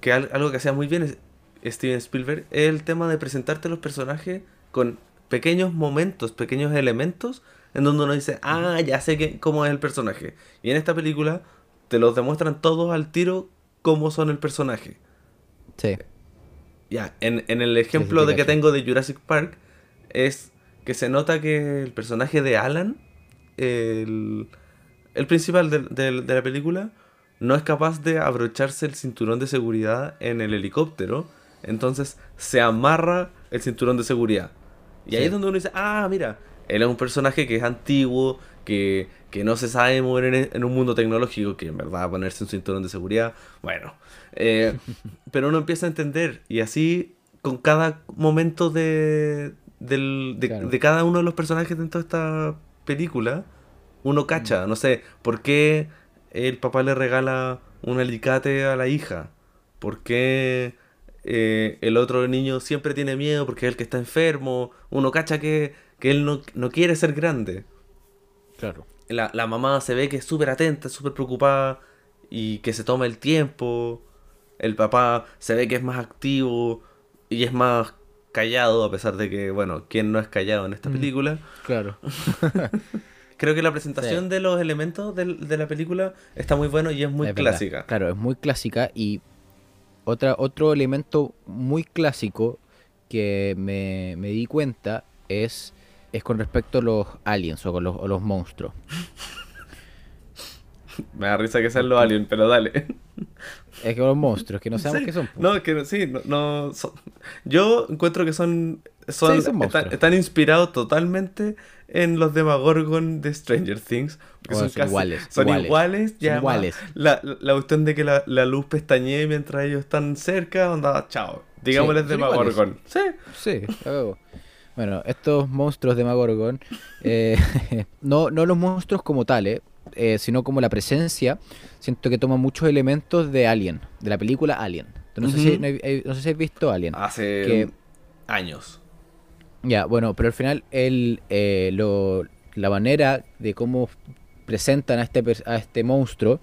que algo que hacía muy bien Steven Spielberg, es el tema de presentarte los personajes con pequeños momentos, pequeños elementos en donde uno dice, ah, ya sé que, cómo es el personaje. Y en esta película te los demuestran todos al tiro cómo son el personaje. Sí. Ya, en, en el ejemplo de que tengo de Jurassic Park, es que se nota que el personaje de Alan, el, principal de, la película, no es capaz de abrocharse el cinturón de seguridad en el helicóptero. Entonces se amarra el cinturón de seguridad. Y ahí es donde uno dice, ah, mira, él es un personaje que es antiguo, que, no se sabe mover en, un mundo tecnológico, que en verdad ponerse un cinturón de seguridad, bueno. Eh, pero uno empieza a entender y así con cada momento de, del, de, cada uno de los personajes dentro de esta película, uno cacha, mm. no sé, ¿por qué el papá le regala un alicate a la hija? ¿Por qué eh, el otro niño siempre tiene miedo porque es el que está enfermo? Uno cacha que, él no, quiere ser grande. Claro. La, la mamá se ve que es súper atenta, súper preocupada y que se toma el tiempo. El papá se ve que es más activo y es más callado, a pesar de que, bueno, ¿quién no es callado en esta mm, película? Claro. Creo que la presentación de los elementos de, la película está muy bueno y es muy clásica. Claro, es muy clásica y otra, otro elemento muy clásico que me, di cuenta es, es con respecto a los aliens o con los, los monstruos. me da risa que sean los aliens, pero dale. Es que los monstruos, que no sabemos qué son. No, que sí, no, yo encuentro que son, son, están, inspirados totalmente en los Demagorgon de Stranger Things. son, iguales. Son iguales, iguales. La, la, cuestión de que la, luz pestañee mientras ellos están cerca, onda, chao. Digámosles de Demagorgon. Sí. Sí, Bueno, estos monstruos de Demagorgon, eh, no, no los monstruos como tales, eh, sino como la presencia, siento que toma muchos elementos de Alien, de la película Alien. No, sé, si, no, sé si has visto Alien. Hace años. Ya, bueno, pero al final el, eh, lo, la manera de cómo presentan a este, a este monstruo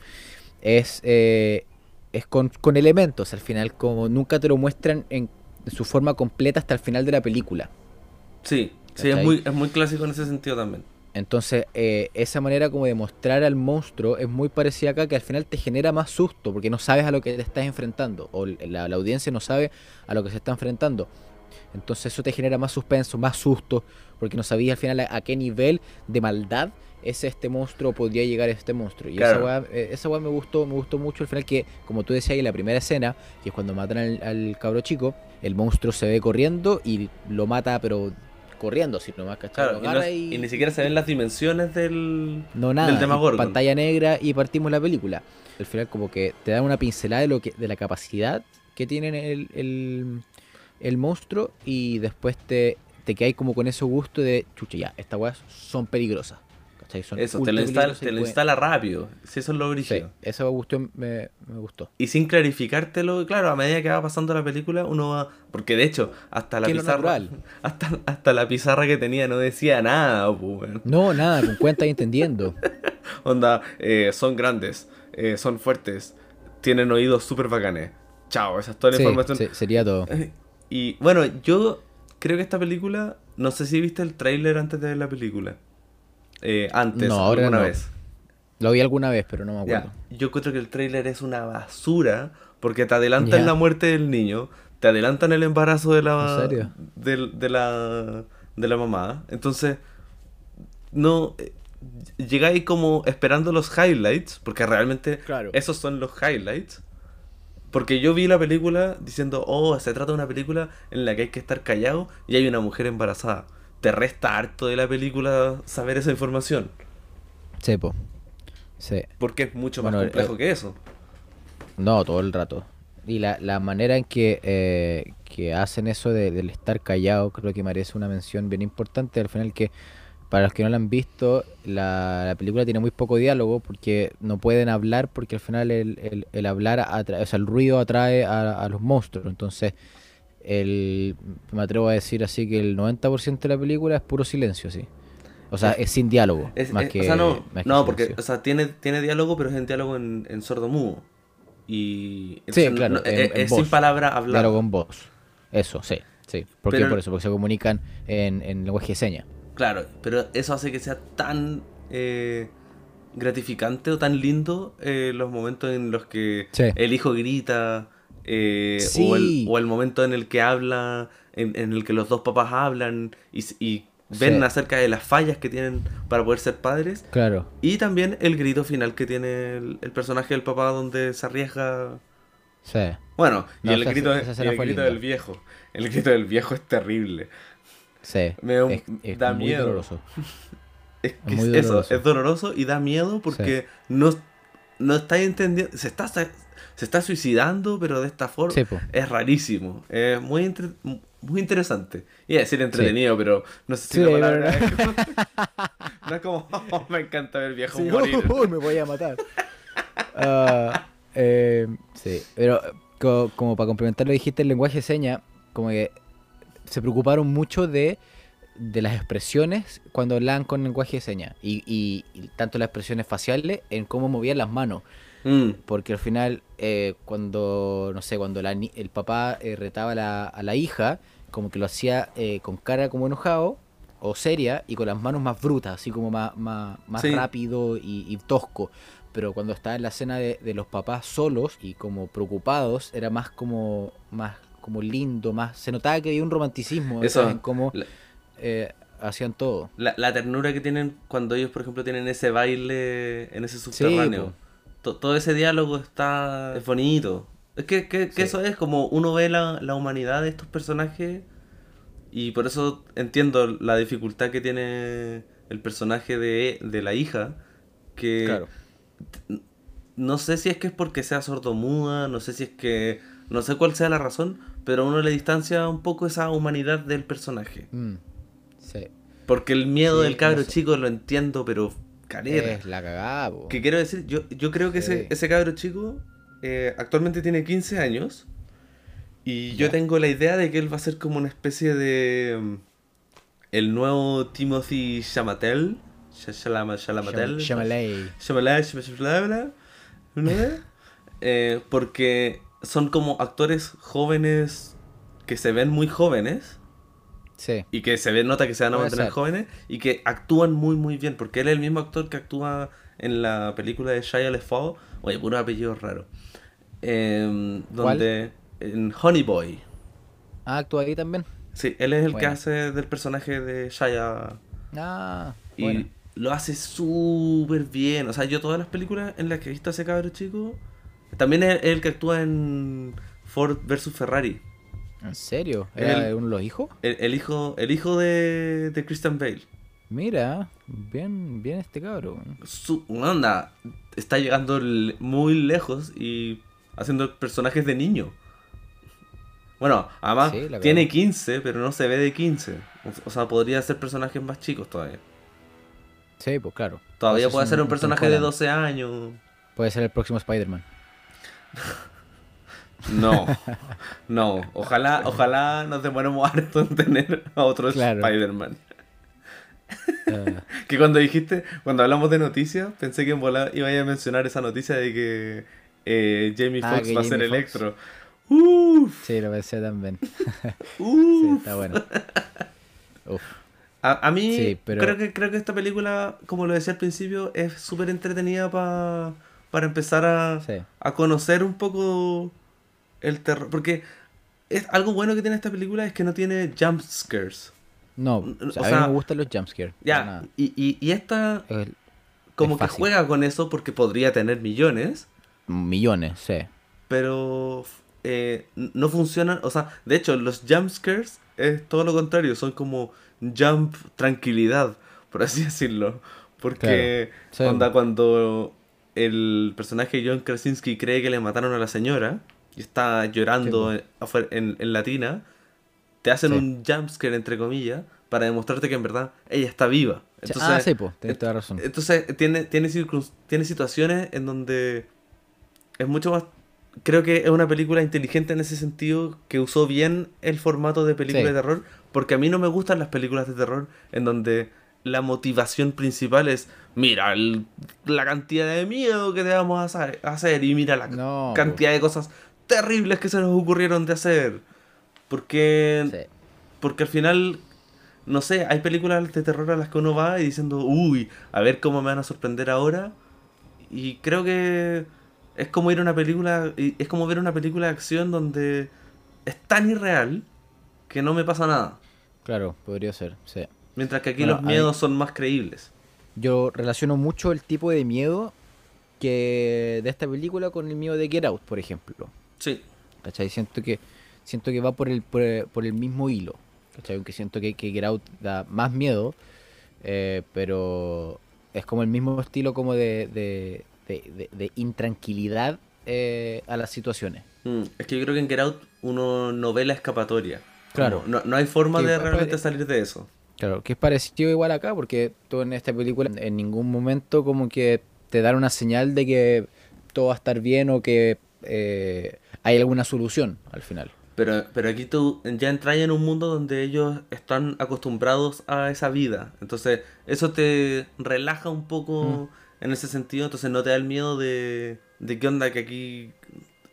es, eh, es con, elementos. Al final, como nunca te lo muestran en su forma completa hasta el final de la película. Sí, sí, es muy, es muy clásico en ese sentido también. Entonces, eh, esa manera como de mostrar al monstruo es muy parecida acá, que al final te genera más susto, porque no sabes a lo que te estás enfrentando, o la, audiencia no sabe a lo que se está enfrentando. Entonces eso te genera más suspenso, más susto, porque no sabías al final a, qué nivel de maldad es este monstruo podría llegar a este monstruo. Y esa weá, eh, me gustó, me gustó mucho al final que, como tú decías en la primera escena, que es cuando matan al, al cabro chico, el monstruo se ve corriendo y lo mata pero corriendo, sino más, Claro, y, ni siquiera se ven las dimensiones del, no, nada, Pantalla negra y partimos la película. Al final como que te dan una pincelada de lo que de la capacidad que tiene el, el, el monstruo y después te, te quedas como con ese gusto de, chucha, ya, estas weas son peligrosas eso, te lo, instala, rápido. Si eso es lo brillo. eso me gustó, me, gustó. Y sin clarificártelo, claro, a medida que va pasando la película, uno va. Porque de hecho, hasta la pizarra. Hasta, hasta la pizarra que tenía no decía nada, No, nada, con cuenta y entendiendo. Onda, eh, son grandes, eh, son fuertes, tienen oídos súper bacanes. Chao, esa es toda la información. sería todo. Y bueno, yo creo que esta película. No sé si viste el tráiler antes de ver la película. Eh, antes, no, ahora alguna vez. Lo vi alguna vez, pero no me acuerdo. Yo creo que el tráiler es una basura porque te adelantan la muerte del niño, te adelantan el embarazo de la, De, la, de la mamá. Entonces, no eh, llegáis como esperando los highlights, porque realmente esos son los highlights. Porque yo vi la película diciendo, oh, se trata de una película en la que hay que estar callado y hay una mujer embarazada te resta harto de la película saber esa información. Sí, Sí. Porque es mucho más complejo eh, que eso. No, todo el rato. Y la, la manera en que, eh, que hacen eso de, del estar callado, creo que merece una mención bien importante. Al final que, para los que no la han visto, la, la película tiene muy poco diálogo porque no pueden hablar porque al final el, el, hablar, atrae, o sea, el ruido atrae a, a los monstruos. Entonces el, me atrevo a decir así que el 90% de la película es puro silencio, sí. O sea, es, sin diálogo. más que, o sea, no, no porque o sea, tiene, tiene diálogo, pero es en diálogo en, en sordo mudo. Y sí, claro, es, sin palabra hablada. Diálogo en voz. Eso, sí. sí. ¿Por qué por eso? Porque se comunican en, en lenguaje de señas. Claro, pero eso hace que sea tan eh, gratificante o tan lindo eh, los momentos en los que el hijo grita eh, o, el, momento en el que habla, en, el que los dos papás hablan y, ven acerca de las fallas que tienen para poder ser padres. Claro. Y también el grito final que tiene el, personaje del papá donde se arriesga. Sí. Bueno, y el, grito, del viejo. El grito del viejo es terrible. Sí. Me da, miedo. Doloroso. es, eso, es doloroso y da miedo porque no, no estáis entendiendo. Se está se está suicidando, pero de esta forma es rarísimo. Es muy, muy interesante. Iba a decir entretenido, pero no sé si la palabra es no es como, oh, me encanta ver viejo morir. me voy a matar. Ah, eh, sí, pero como, para complementar lo dijiste, el lenguaje de señas, como que se preocuparon mucho de, de las expresiones cuando hablaban con lenguaje de señas. Y, y, tanto las expresiones faciales en cómo movían las manos. Mm. Porque al final, eh, cuando, no sé, cuando el papá eh, retaba a la, hija, como que lo hacía eh, con cara como enojado o seria y con las manos más brutas, así como más, más, rápido y, tosco. Pero cuando estaba en la escena de, los papás solos y como preocupados, era más como, más como lindo, más se notaba que había un romanticismo Eso, en cómo hacían todo. La, ternura que tienen cuando ellos, por ejemplo, tienen ese baile en ese subterráneo todo ese diálogo está es bonito. Es que, que, eso es como uno ve la, la, humanidad de estos personajes y por eso entiendo la dificultad que tiene el personaje de, de la hija, que no sé si es que es porque sea sordomuda, no sé si es que, no sé cuál sea la razón, pero uno le distancia un poco esa humanidad del personaje. Mm, sí. Porque el miedo del cabro chico lo entiendo, pero calera. Es la cagada, po. Que quiero decir, yo, yo creo que ese, ese cabro chico eh, actualmente tiene 15 años. Y yo tengo la idea de que él va a ser como una especie de. mm, El nuevo Timothy Chamatel. Shamalay. Eh, porque son como actores jóvenes que se ven muy jóvenes Sí. y que se ve, nota que se van a Puede mantener ser. jóvenes y que actúan muy muy bien porque él es el mismo actor que actúa en la película de Shia LaFoe oye puro apellido raro Em, donde en Honey Boy Ah, actúa ahí también. sí él es el que hace del personaje de Shia Ah, y bueno. lo hace súper bien o sea yo todas las películas en las que he visto a ese cabro chico también es el que actúa en Ford vs Ferrari ¿En serio? ¿Era El- uno de los hijos? el, el hijo el hijo de, de Christian Bale Mira, bien, bien este cabro. su onda está llegando muy lejos y haciendo personajes de niño. Bueno, además Sí, tiene cagó. 15, pero no se ve de 15. O- sea, podría ser personajes más chicos todavía. Sí, pues claro. Todavía Ese puede ser un personaje de Holland. 12 años. Puede ser el próximo Spider-Man. No, no. Ojalá, ojalá nos demoremos harto en tener a otro Claro. Spider-Man. Ah, Que cuando dijiste, cuando hablamos de noticias, pensé que en volada iba a mencionar esa noticia de que eh, Jamie Ah, Foxx va a ser Foxx. Electro. Uff, sí, lo pensé también. Sí, uff. está bueno. Uf. A, a mí Sí, pero- creo que creo que esta película, como lo decía al principio, es súper entretenida pa- para empezar a, Sí. a conocer un poco el terror. Porque es algo bueno que tiene esta película es que no tiene jump scares. No, O o sea, a mí me gustan los jumpscares. Ya, y, y, y esta Es como es que juega con eso porque podría tener millones, millones, sí. pero eh, no funcionan. O sea, de hecho, los jump scares es todo lo contrario, son como jump tranquilidad, por así decirlo. Porque Claro, sí. onda cuando el personaje John Krasinski cree que le mataron a la señora y está llorando Sí, en, en, en la tina, te hacen Sí. un jumpscare entre comillas para demostrarte que en verdad ella está viva. Entonces, ah, sí, tienes toda la razón. entonces tiene, tiene, tiene situaciones en donde es mucho más... Creo que es una película inteligente en ese sentido, que usó bien el formato de película Sí. de terror, porque a mí no me gustan las películas de terror en donde la motivación principal es, mira, el- la cantidad de miedo que te vamos a hacer, y mira la No, cantidad de cosas terribles que se nos ocurrieron de hacer. Porque Sí. porque al final, no sé, hay películas de terror a las que uno va y diciendo, uy, a ver cómo me van a sorprender ahora. Y creo que es como ir a una película, es como ver una película de acción donde es tan irreal que no me pasa nada. Claro, podría ser, sí. Mientras que aquí Bueno, los miedos son más creíbles. Yo relaciono mucho el tipo de miedo que de esta película con el miedo de Get Out, por ejemplo. Sí. ¿Cachai? Siento que, siento que va por el, por el, por el mismo hilo. ¿Cachai? Aunque siento que, que Get Out da más miedo, eh, pero es como el mismo estilo como de, de, de- intranquilidad eh, a las situaciones. Mm, Es que yo creo que en Get Out uno no ve la escapatoria. Claro. Como No, no hay forma Que de realmente salir de eso. Claro, que es parecido igual acá, porque tú en esta película en ningún momento como que te dan una señal de que todo va a estar bien o que eh, hay alguna solución al final. Pero, pero aquí tú ya entras en un mundo donde ellos están acostumbrados a esa vida. Entonces, eso te relaja un poco en ese sentido. Entonces, no te da el miedo de, de qué onda que aquí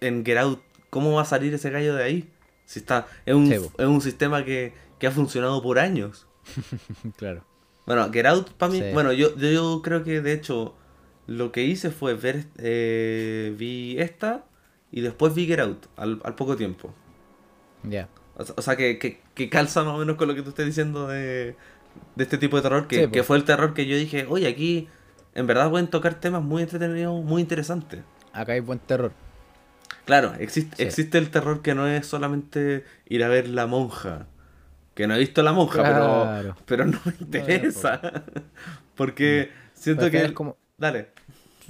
en Get Out, ¿cómo va a salir ese gallo de ahí? Si está, es un, es un sistema que, que ha funcionado por años. claro. Bueno, Get Out para mí, Sí. bueno, yo, yo creo que de hecho lo que hice fue ver, eh, vi esta y después vi Get Out al, al poco tiempo. Ya. O sea, o sea, que, que, que calza más o menos con lo que tú estás diciendo de, de este tipo de terror, que, Sí, que fue el terror que yo dije, oye, aquí en verdad pueden tocar temas muy entretenidos, muy interesantes. Acá hay buen terror. Claro, existe, Sí. existe el terror que no es solamente ir a ver La Monja. Que no he visto La Monja, Claro. pero, pero no me interesa. Porque siento Pero al que... es como- Dale.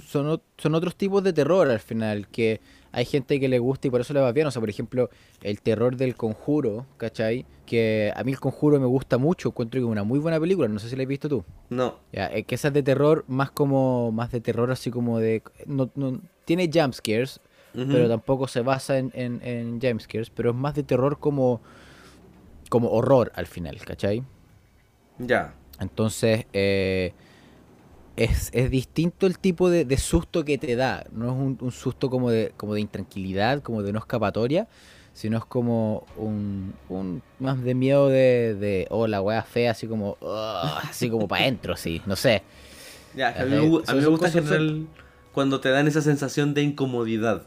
Son, son otros tipos de terror al final, que hay gente que le gusta y por eso le va bien. O sea, por ejemplo, el terror del conjuro, ¿cachai? Que a mí el conjuro me gusta mucho, encuentro que es una muy buena película, no sé si la has visto tú. No. Ya, es que esa es de terror, más como, más de terror así como de... No, no, tiene jumpscares, pero tampoco se basa en, en, en jumpscares, pero es más de terror como, como horror al final, ¿cachai? Ya. Entonces, eh, es, distinto el tipo de, susto que te da. No es un, susto como de, como de intranquilidad, como de no escapatoria, sino es como un, más de miedo de, de oh, la wea fea, así como, así como para adentro, sí, no sé. Ya, a, mí, me gusta general cuando te dan esa sensación de incomodidad.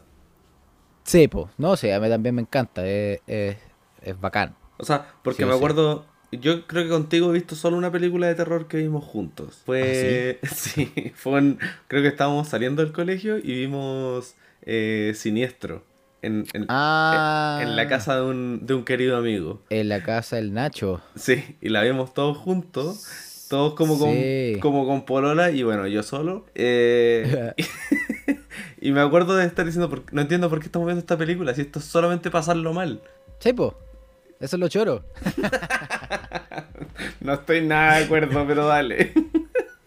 Sí, pues, no sé, a mí también me encanta, es, es, bacán. O sea, porque me acuerdo, yo creo que contigo he visto solo una película de terror que vimos juntos. Fue. ¿Ah, sí? fue en, Creo que estábamos saliendo del colegio y vimos eh, Siniestro. En, en, ah. en, la casa de un, de un querido amigo. En la casa del Nacho. Sí, y la vimos todos juntos. Todos como con, como con Polola y bueno, yo solo. Eh, y me acuerdo de estar diciendo, no entiendo por qué estamos viendo esta película, si esto es solamente pasarlo mal. Sí, eso es lo choro. no estoy nada de acuerdo, pero dale.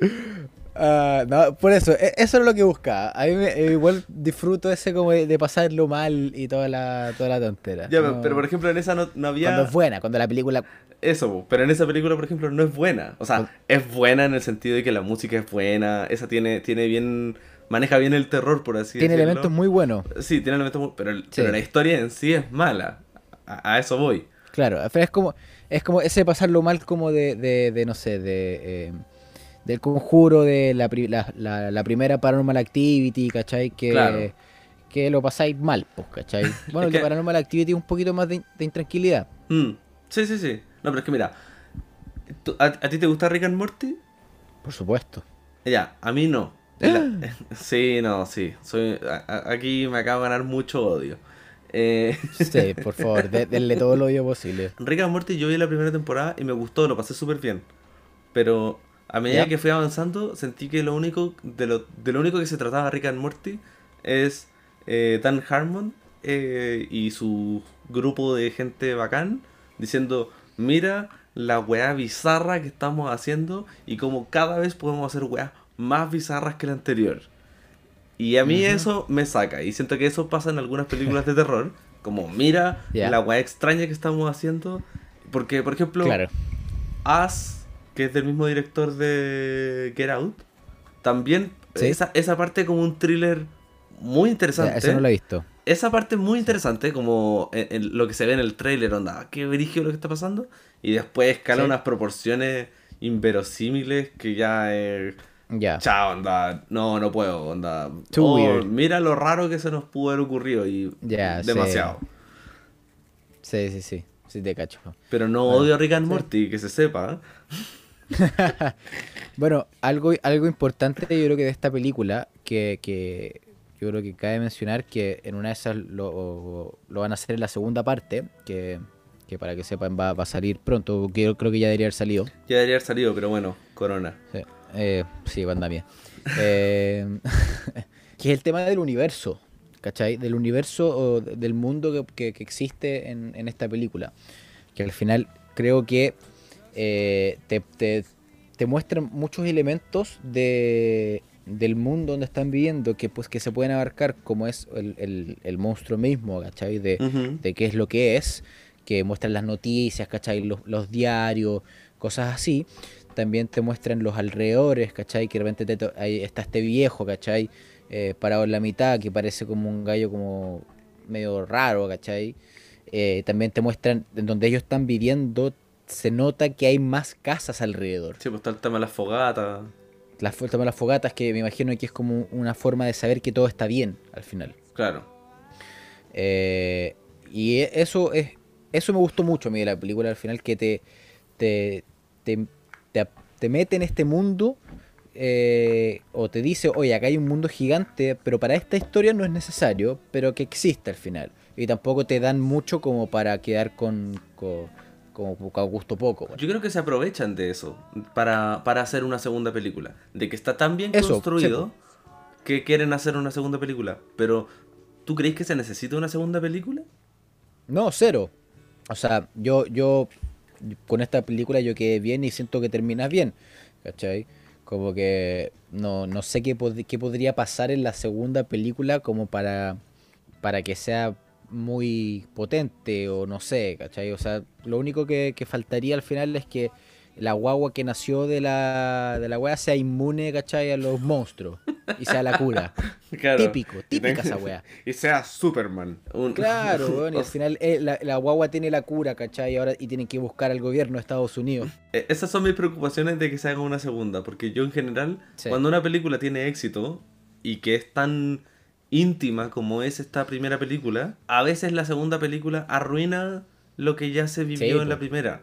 Ah, no, por eso, e, eso es lo que buscaba. A mí me, eh, igual disfruto ese como de, pasarlo mal y toda la, toda la tontera. Ya, pero por ejemplo en esa no, había... Cuando es buena, cuando la película... Eso, pero en esa película, por ejemplo, no es buena. O sea, es buena en el sentido de que la música es buena, esa tiene, tiene bien... Maneja bien el terror, por así decirlo. Tiene elementos muy buenos. Sí, tiene elementos muy... Pero, pero la historia en sí es mala. a eso voy. Claro, es como, es como ese pasarlo mal como de, de, no sé, de... Eh, del conjuro de la, la, la, primera Paranormal Activity, ¿cachai? Que, que lo pasáis mal, pues, ¿cachai? Bueno, el de Paranormal Activity es un poquito más de, intranquilidad. Mm. Sí, sí, sí. No, pero es que mira, ¿a, ti te gusta Rick and Morty? Por supuesto. Ya, a mí no. sí, no, sí. Soy, aquí me acabo de ganar mucho odio. Eh... Sí, por favor, denle todo lo odio posible. Rick and Morty yo vi la primera temporada y me gustó, lo pasé súper bien. Pero a medida que fui avanzando, sentí que lo único de lo, de lo único que se trataba Rick and Morty es eh, Dan Harmon eh, y su grupo de gente bacán diciendo, mira la weá bizarra que estamos haciendo y como cada vez podemos hacer weá más bizarras que la anterior. Y a mí eso me saca. Y siento que eso pasa en algunas películas de terror. Como, mira la weá extraña que estamos haciendo. Porque, por ejemplo, claro. As, que es del mismo director de Get Out, también esa, esa parte como un thriller muy interesante. eso no lo he visto. Esa parte muy interesante, como en, lo que se ve en el trailer, onda, qué brillo lo que está pasando. Y después escala unas proporciones inverosímiles que ya... Eh, ya. Chao, onda. No, no puedo, onda. Oh, mira lo raro que se nos pudo haber ocurrido y demasiado. Sí. sí, sí, sí. te cacho. Pero no odio a Rick and Morty, que se sepa. bueno, algo, algo importante yo creo que de esta película, que, que yo creo que cabe mencionar que en una de esas lo, lo van a hacer en la segunda parte, que, que para que sepan va, va, a salir pronto, que yo creo que ya debería haber salido. Ya debería haber salido, pero bueno, corona. Sí. Eh, sí, banda bien. Eh, que es el tema del universo, ¿cachai? Del universo o del mundo que, existe en, esta película. Que al final creo que eh, te, te, muestran muchos elementos de, del mundo donde están viviendo que pues que se pueden abarcar como es el, monstruo mismo, ¿cachai? De, de, qué es lo que es, que muestran las noticias, ¿cachai? Los, los diarios, cosas así también te muestran los alrededores, ¿cachai? Que de repente ahí está este viejo, ¿cachai? Eh, parado en la mitad, que parece como un gallo como medio raro, ¿cachai? Eh, también te muestran en donde ellos están viviendo, se nota que hay más casas alrededor. Sí, pues está el tema de las fogatas. el tema de las fogatas, que me imagino que es como una forma de saber que todo está bien al final. Claro. Eh, y eso es eso me gustó mucho a mí de la película al final, que te, te, te te, mete en este mundo eh, o te dice, oye, acá hay un mundo gigante, pero para esta historia no es necesario, pero que existe al final. Y tampoco te dan mucho como para quedar con, con como a gusto poco. Yo creo que se aprovechan de eso para, hacer una segunda película. De que está tan bien construido que quieren hacer una segunda película. Pero ¿tú crees que se necesita una segunda película? No, cero. O sea, yo, yo con esta película yo quedé bien y siento que terminas bien. ¿Cachai? Como que no, no sé qué, podría pasar en la segunda película como para, para que sea muy potente o no sé, ¿cachai? O sea, lo único que faltaría al final es que la guagua que nació de la, de la wea sea inmune, ¿cachai? A los monstruos y sea la cura. Típico, típica esa wea. Y sea Superman. Claro, bueno, y al final eh, la, la, guagua tiene la cura, ¿cachai? Y ahora y tienen que buscar al gobierno de Estados Unidos. E, esas son mis preocupaciones de que se haga una segunda, porque yo en general, cuando una película tiene éxito y que es tan íntima como es esta primera película, a veces la segunda película arruina lo que ya se vivió en la primera.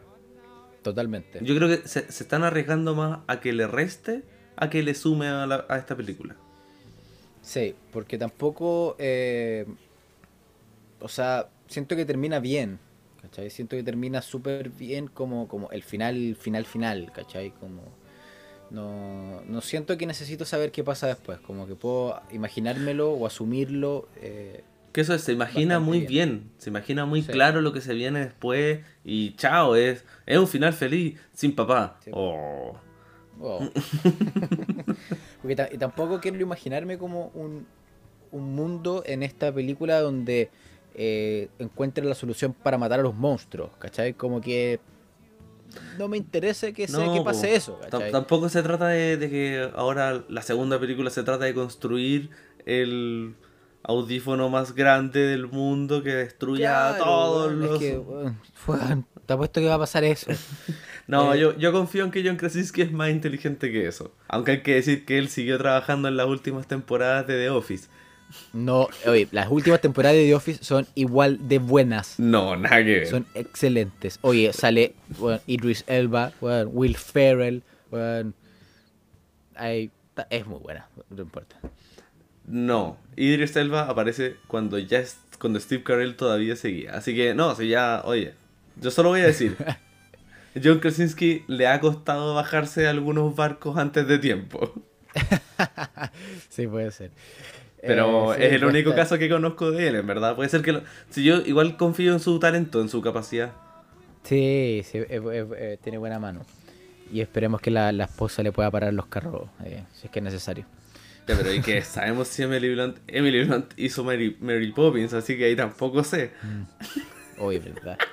Totalmente. Yo creo que se, están arriesgando más a que le reste a que le sume a, esta película. Sí, porque tampoco. Eh, o sea, siento que termina bien. ¿Cachai? Siento que termina súper bien como, como el final, final, final. ¿Cachai? Como. No, no siento que necesito saber qué pasa después. Como que puedo imaginármelo o asumirlo. Eh, que eso se imagina muy bien. se imagina muy claro lo que se viene después y chao, es, es un final feliz sin papá. Oh. Oh. y tampoco quiero imaginarme como un, un, mundo en esta película donde eh, encuentre la solución para matar a los monstruos, ¿cachai? Como que no me interesa que, que pase eso. Tampoco se trata de, que ahora la segunda película se trata de construir el audífono más grande del mundo que destruya a todos los. Es que, te apuesto que va a pasar eso. no, eh, yo, yo confío en que John Krasinski es más inteligente que eso. Aunque hay que decir que él siguió trabajando en las últimas temporadas de The Office. No, oye, las últimas temporadas de The Office son igual de buenas. No, nada que ver. Son excelentes. Oye, sale Idris Elba, Will Ferrell, es muy buena, no importa. No, Idris Elba aparece cuando ya cuando Steve Carell todavía seguía. Así que no, si ya, oye, yo solo voy a decir, John Krasinski le ha costado bajarse algunos barcos antes de tiempo. sí, puede ser. Pero eh, es el único caso que conozco de él, en verdad. Puede ser que... si yo igual confío en su talento, en su capacidad. Sí, sí tiene buena mano. Y esperemos que la, esposa le pueda parar los carros, eh, si es que es necesario pero y que sabemos si Emily Blunt, Emily Blunt hizo Mary, Mary Poppins, así que ahí tampoco sé. Mm. Uy, verdad.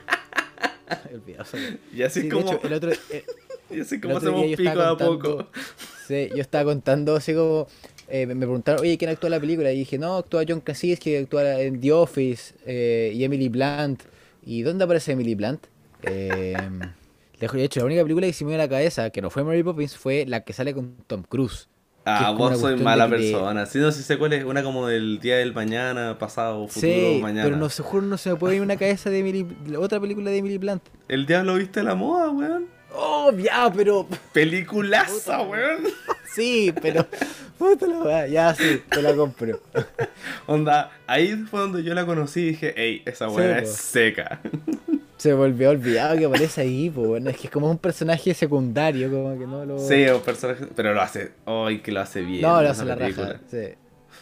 y así como. el otro, eh, y así como hacemos pico a poco. Sí, yo estaba contando así como. Eh, me preguntaron, oye, ¿quién actúa en la película? Y dije, no, actúa John Krasinski, actúa en The Office, eh, y Emily Blunt. ¿Y dónde aparece Emily Blunt? Eh, de hecho, la única película que se me dio en la cabeza, que no fue Mary Poppins, fue la que sale con Tom Cruise. Ah, vos soy mala persona. Sí, no sé si sé cuál es. Una como del día del mañana, pasado, futuro, sí, mañana. Pero no se juro, no se me puede ir una cabeza de Emily, otra película de Emily Blunt. El diablo viste la moda, weón. Oh, ya, pero. Peliculaza, weón. Sí, pero. Puta la ya sí, te la compro. Onda, ahí fue donde yo la conocí y dije, ey, esa weá es seca. Se volvió olvidado que aparece ahí, pues bueno, es que es como un personaje secundario, como que no lo. Sí, un personaje. Pero lo hace. ¡Ay, que lo hace bien! No, lo hace la raja. Sí.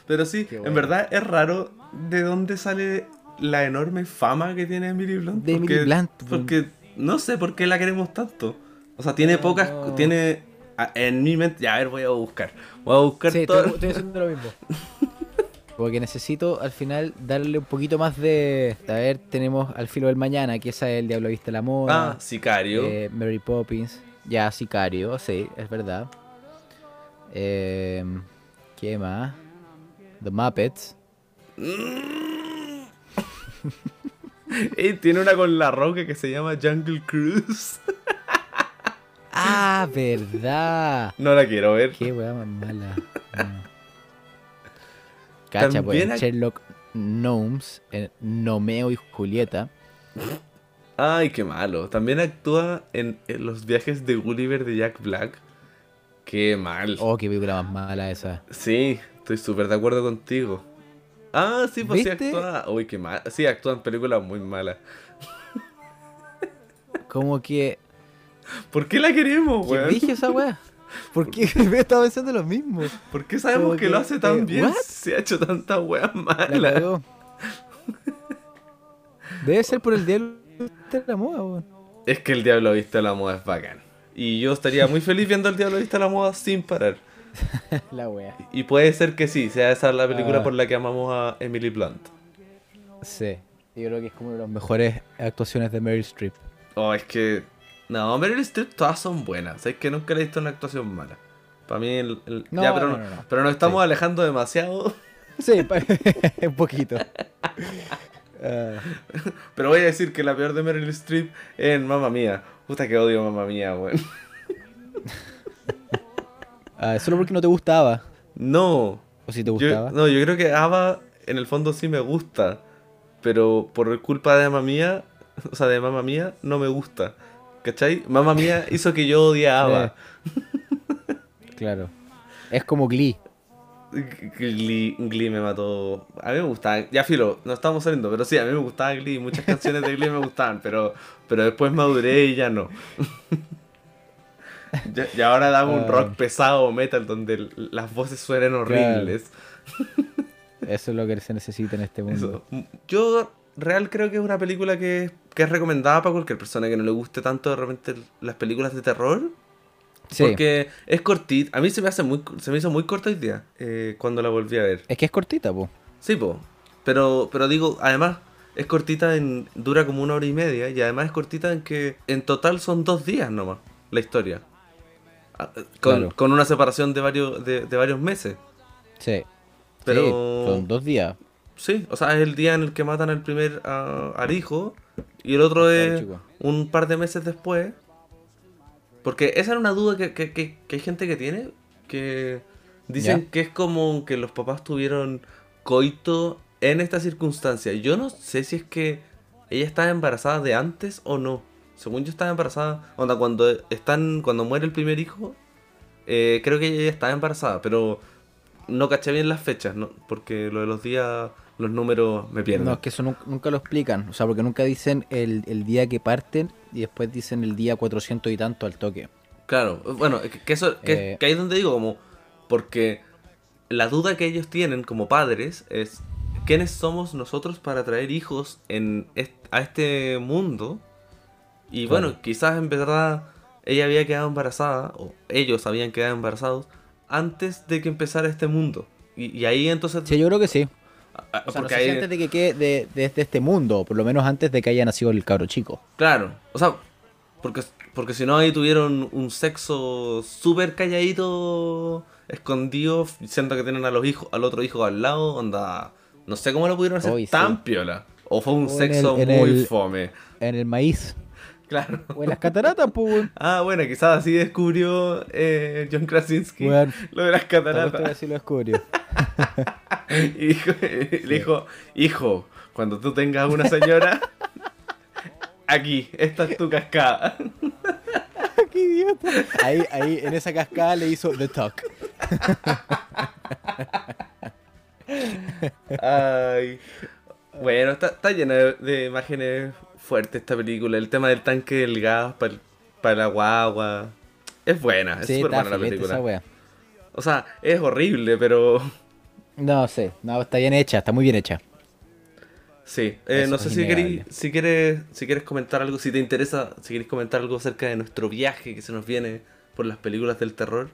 Pero sí, en verdad es raro de dónde sale la enorme fama que tiene Emily Blunt. De Emily Blunt. Porque no sé por qué la queremos tanto. O sea, tiene pocas. Tiene. En mi mente. Ya, a ver, voy a buscar. Voy a buscar sí, todo. Estoy, estoy haciendo lo mismo. Porque necesito al final darle un poquito más de. A ver, tenemos Al filo del mañana, que esa es El Diablo Viste la Moda. Ah, Sicario. Eh, Mary Poppins. Ya, Sicario, sí, es verdad. Eh, ¿Qué más? The Muppets. y tiene una con la roca que se llama Jungle Cruise. ah, verdad. No la quiero ver. Qué weá más mala. Cacha, pues en Sherlock Gnomes, en Nomeo y Julieta. Ay, qué malo. También actúa en, los viajes de Gulliver de Jack Black. Qué mal. Oh, qué película más mala esa. Sí, estoy súper de acuerdo contigo. Ah, sí, pues sí actúa. Uy, qué mal. Sí, actúa en películas muy malas. Como que. ¿Por qué la queremos, weón? ¿Qué dije esa weá? ¿Por qué me estaba pensando lo mismo? ¿Por qué sabemos que, lo hace tan bien? Se ha hecho tanta wea mala. Debe ser por el diablo viste la moda, weón. Es que el diablo viste la moda es bacán. Y yo estaría muy feliz viendo el diablo viste la moda sin parar. la wea. Y puede ser que sí, sea esa la película ah. por la que amamos a Emily Blunt. Sí, yo creo que es como una de las mejores actuaciones de Meryl Streep. Oh, es que. No, Meryl Streep todas son buenas. Es que nunca le he visto una actuación mala. Para mí, el, ya, pero, no, pero nos estamos alejando demasiado. Sí, un poquito. Pero voy a decir que la peor de Meryl Streep es en Mamma Mía. Puta que odio Mamma Mía, weón. Ah, solo porque no te gustaba. No. ¿O si te gustaba? no, yo creo que Ava en el fondo sí me gusta. Pero por culpa de Mamma Mía, o sea, de Mamma Mía, no me gusta. ¿Cachai? Mamma Mía hizo que yo odiaba. claro. Es como Glee. Glee, Glee, me mató. A mí me gustaba. Ya filo, no estamos saliendo, pero sí, a mí me gustaba Glee. Muchas canciones de Glee me gustaban, pero, pero después maduré y ya no. y ahora damos un rock ah. pesado o metal donde las voces suenan horribles. Eso es lo que se necesita en este mundo. Yo real creo que es una película que, que es recomendada para cualquier persona que no le guste tanto de repente las películas de terror porque es cortita. A mí se me hace muy se me hizo muy corta hoy día eh, cuando la volví a ver. Es que es cortita, po. Sí, po. Pero, pero digo, además, es cortita en. dura como una hora y media. Y además es cortita en que en total son dos días nomás la historia. Ah, con, una separación de varios, de, varios meses. Sí. Pero. son dos días. Sí, o sea, es el día en el que matan al primer al hijo. Y el otro es un par de meses después. Porque esa era una duda que, que, que, hay gente que tiene, que dicen que es como que los papás tuvieron coito en esta circunstancia. Yo no sé si es que ella estaba embarazada de antes o no. Según yo estaba embarazada, onda, cuando están, cuando muere el primer hijo, eh, creo que ella estaba embarazada, pero no caché bien las fechas, ¿no? porque lo de los días los números me pierden. No, es que eso nunca, lo explican. O sea, porque nunca dicen el, día que parten y después dicen el día 400 y tanto al toque. Claro, bueno, que, eso, que, eh, ahí es donde digo, como, porque la duda que ellos tienen como padres es, ¿quiénes somos nosotros para traer hijos en a este mundo? Y bueno, quizás en verdad ella había quedado embarazada, o ellos habían quedado embarazados, antes de que empezara este mundo. Y, y ahí entonces... Sí, yo creo que sí. O sea, porque antes de que quede de, este mundo, por lo menos antes de que haya nacido el cabro chico. Claro, o sea, porque, porque si no ahí tuvieron un sexo súper calladito, escondido, siendo que tienen a los hijos, al otro hijo al lado, onda, no sé cómo lo pudieron hacer tan piola. O fue un sexo muy fome. En el maíz. Claro. O en las cataratas, pues. Ah, bueno, quizás así descubrió eh, John Krasinski lo de las cataratas. Así lo descubrió. y le dijo, hijo, cuando tú tengas una señora, aquí, esta es tu cascada. ¡Qué idiota! Ahí, ahí, en esa cascada le hizo The Talk. Ay. Bueno, está, está llena de, imágenes fuertes esta película. El tema del tanque del gas para la guagua. Es buena, es súper buena la película. O sea, es horrible, pero no sé, no, está bien hecha, está muy bien hecha. Sí, eh, no sé si, queréis, si, quieres, si quieres comentar algo, si te interesa, si quieres comentar algo acerca de nuestro viaje que se nos viene por las películas del terror.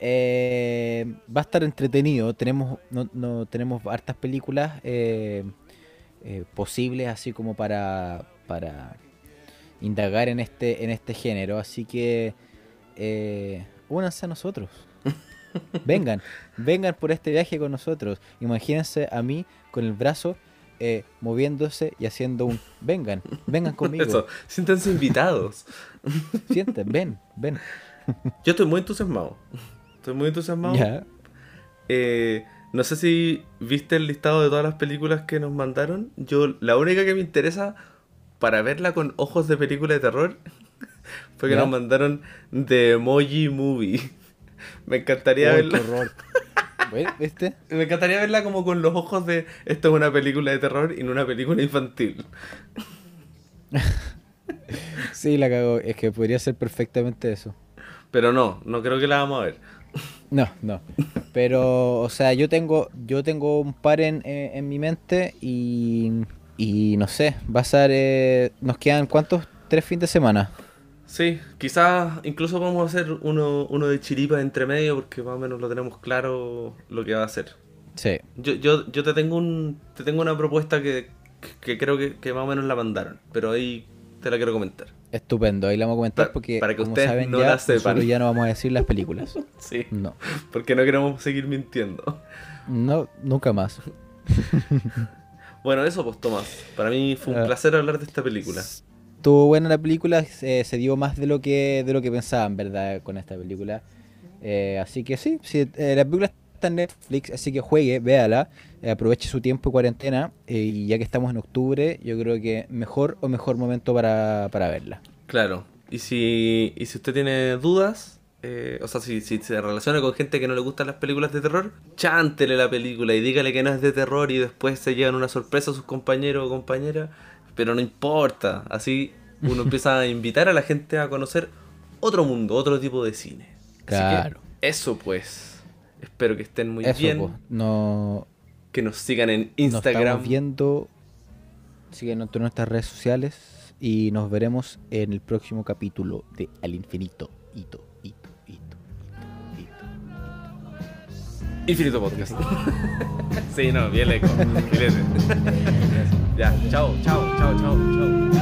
Eh, va a estar entretenido, tenemos, no, no tenemos hartas películas eh, posibles así como para, para indagar en este, en este género, así que únanse a nosotros. Vengan, vengan por este viaje con nosotros. Imagínense a mí con el brazo eh, moviéndose y haciendo un vengan, vengan conmigo. Eso, siéntanse invitados. Sienten, ven, ven. Yo estoy muy entusiasmado. Estoy muy entusiasmado. Eh, no sé si viste el listado de todas las películas que nos mandaron. Yo, la única que me interesa para verla con ojos de película de terror fue que nos mandaron The Emoji Movie. Me encantaría verla. ¿Viste? Me encantaría verla como con los ojos de esto es una película de terror y no una película infantil. sí, la cago. Es que podría ser perfectamente eso. Pero no, no creo que la vamos a ver. No, no. Pero, o sea, yo tengo, yo tengo un par en, en, mi mente y, Y no sé, va a ser... Eh, ¿Nos quedan cuántos? ¿Tres fines de semana? Sí, quizás incluso vamos a hacer uno, uno de chiripa entre medio porque más o menos lo tenemos claro lo que va a hacer. Sí. Yo, yo, yo te tengo un te tengo una propuesta que, que creo que, que, más o menos la mandaron, pero ahí te la quiero comentar. Estupendo, ahí la vamos a comentar porque para que como ustedes saben no ya, la sepan. ya no vamos a decir las películas. sí. No. Porque no queremos seguir mintiendo. No, nunca más. bueno, eso pues Tomás. Para mí fue un uh, placer hablar de esta película. Estuvo buena la película, se dio más de lo que de lo que pensaban, ¿verdad? Con esta película. Eh, así que sí, sí eh, la película está en Netflix, así que juegue, véala, eh, aproveche su tiempo de cuarentena y ya que estamos en octubre, yo creo que mejor o mejor momento para, para verla. Claro, y si, y si usted tiene dudas, o sea, si, si, se relaciona con gente que no le gustan las películas de terror, chántele la película y dígale que no es de terror y después se llevan una sorpresa a sus compañeros o compañeras pero no importa, así uno empieza a invitar a la gente a conocer otro mundo, otro tipo de cine. Claro. eso pues. Espero que estén muy bien. no... Que nos sigan en Instagram. Nos estamos viendo. Síguenos en nuestras redes sociales. Y nos veremos en el próximo capítulo de Al Infinito. Hito, Infinito Podcast. sí, no, bien eco. ya, chao, chao, chao, chao, chao.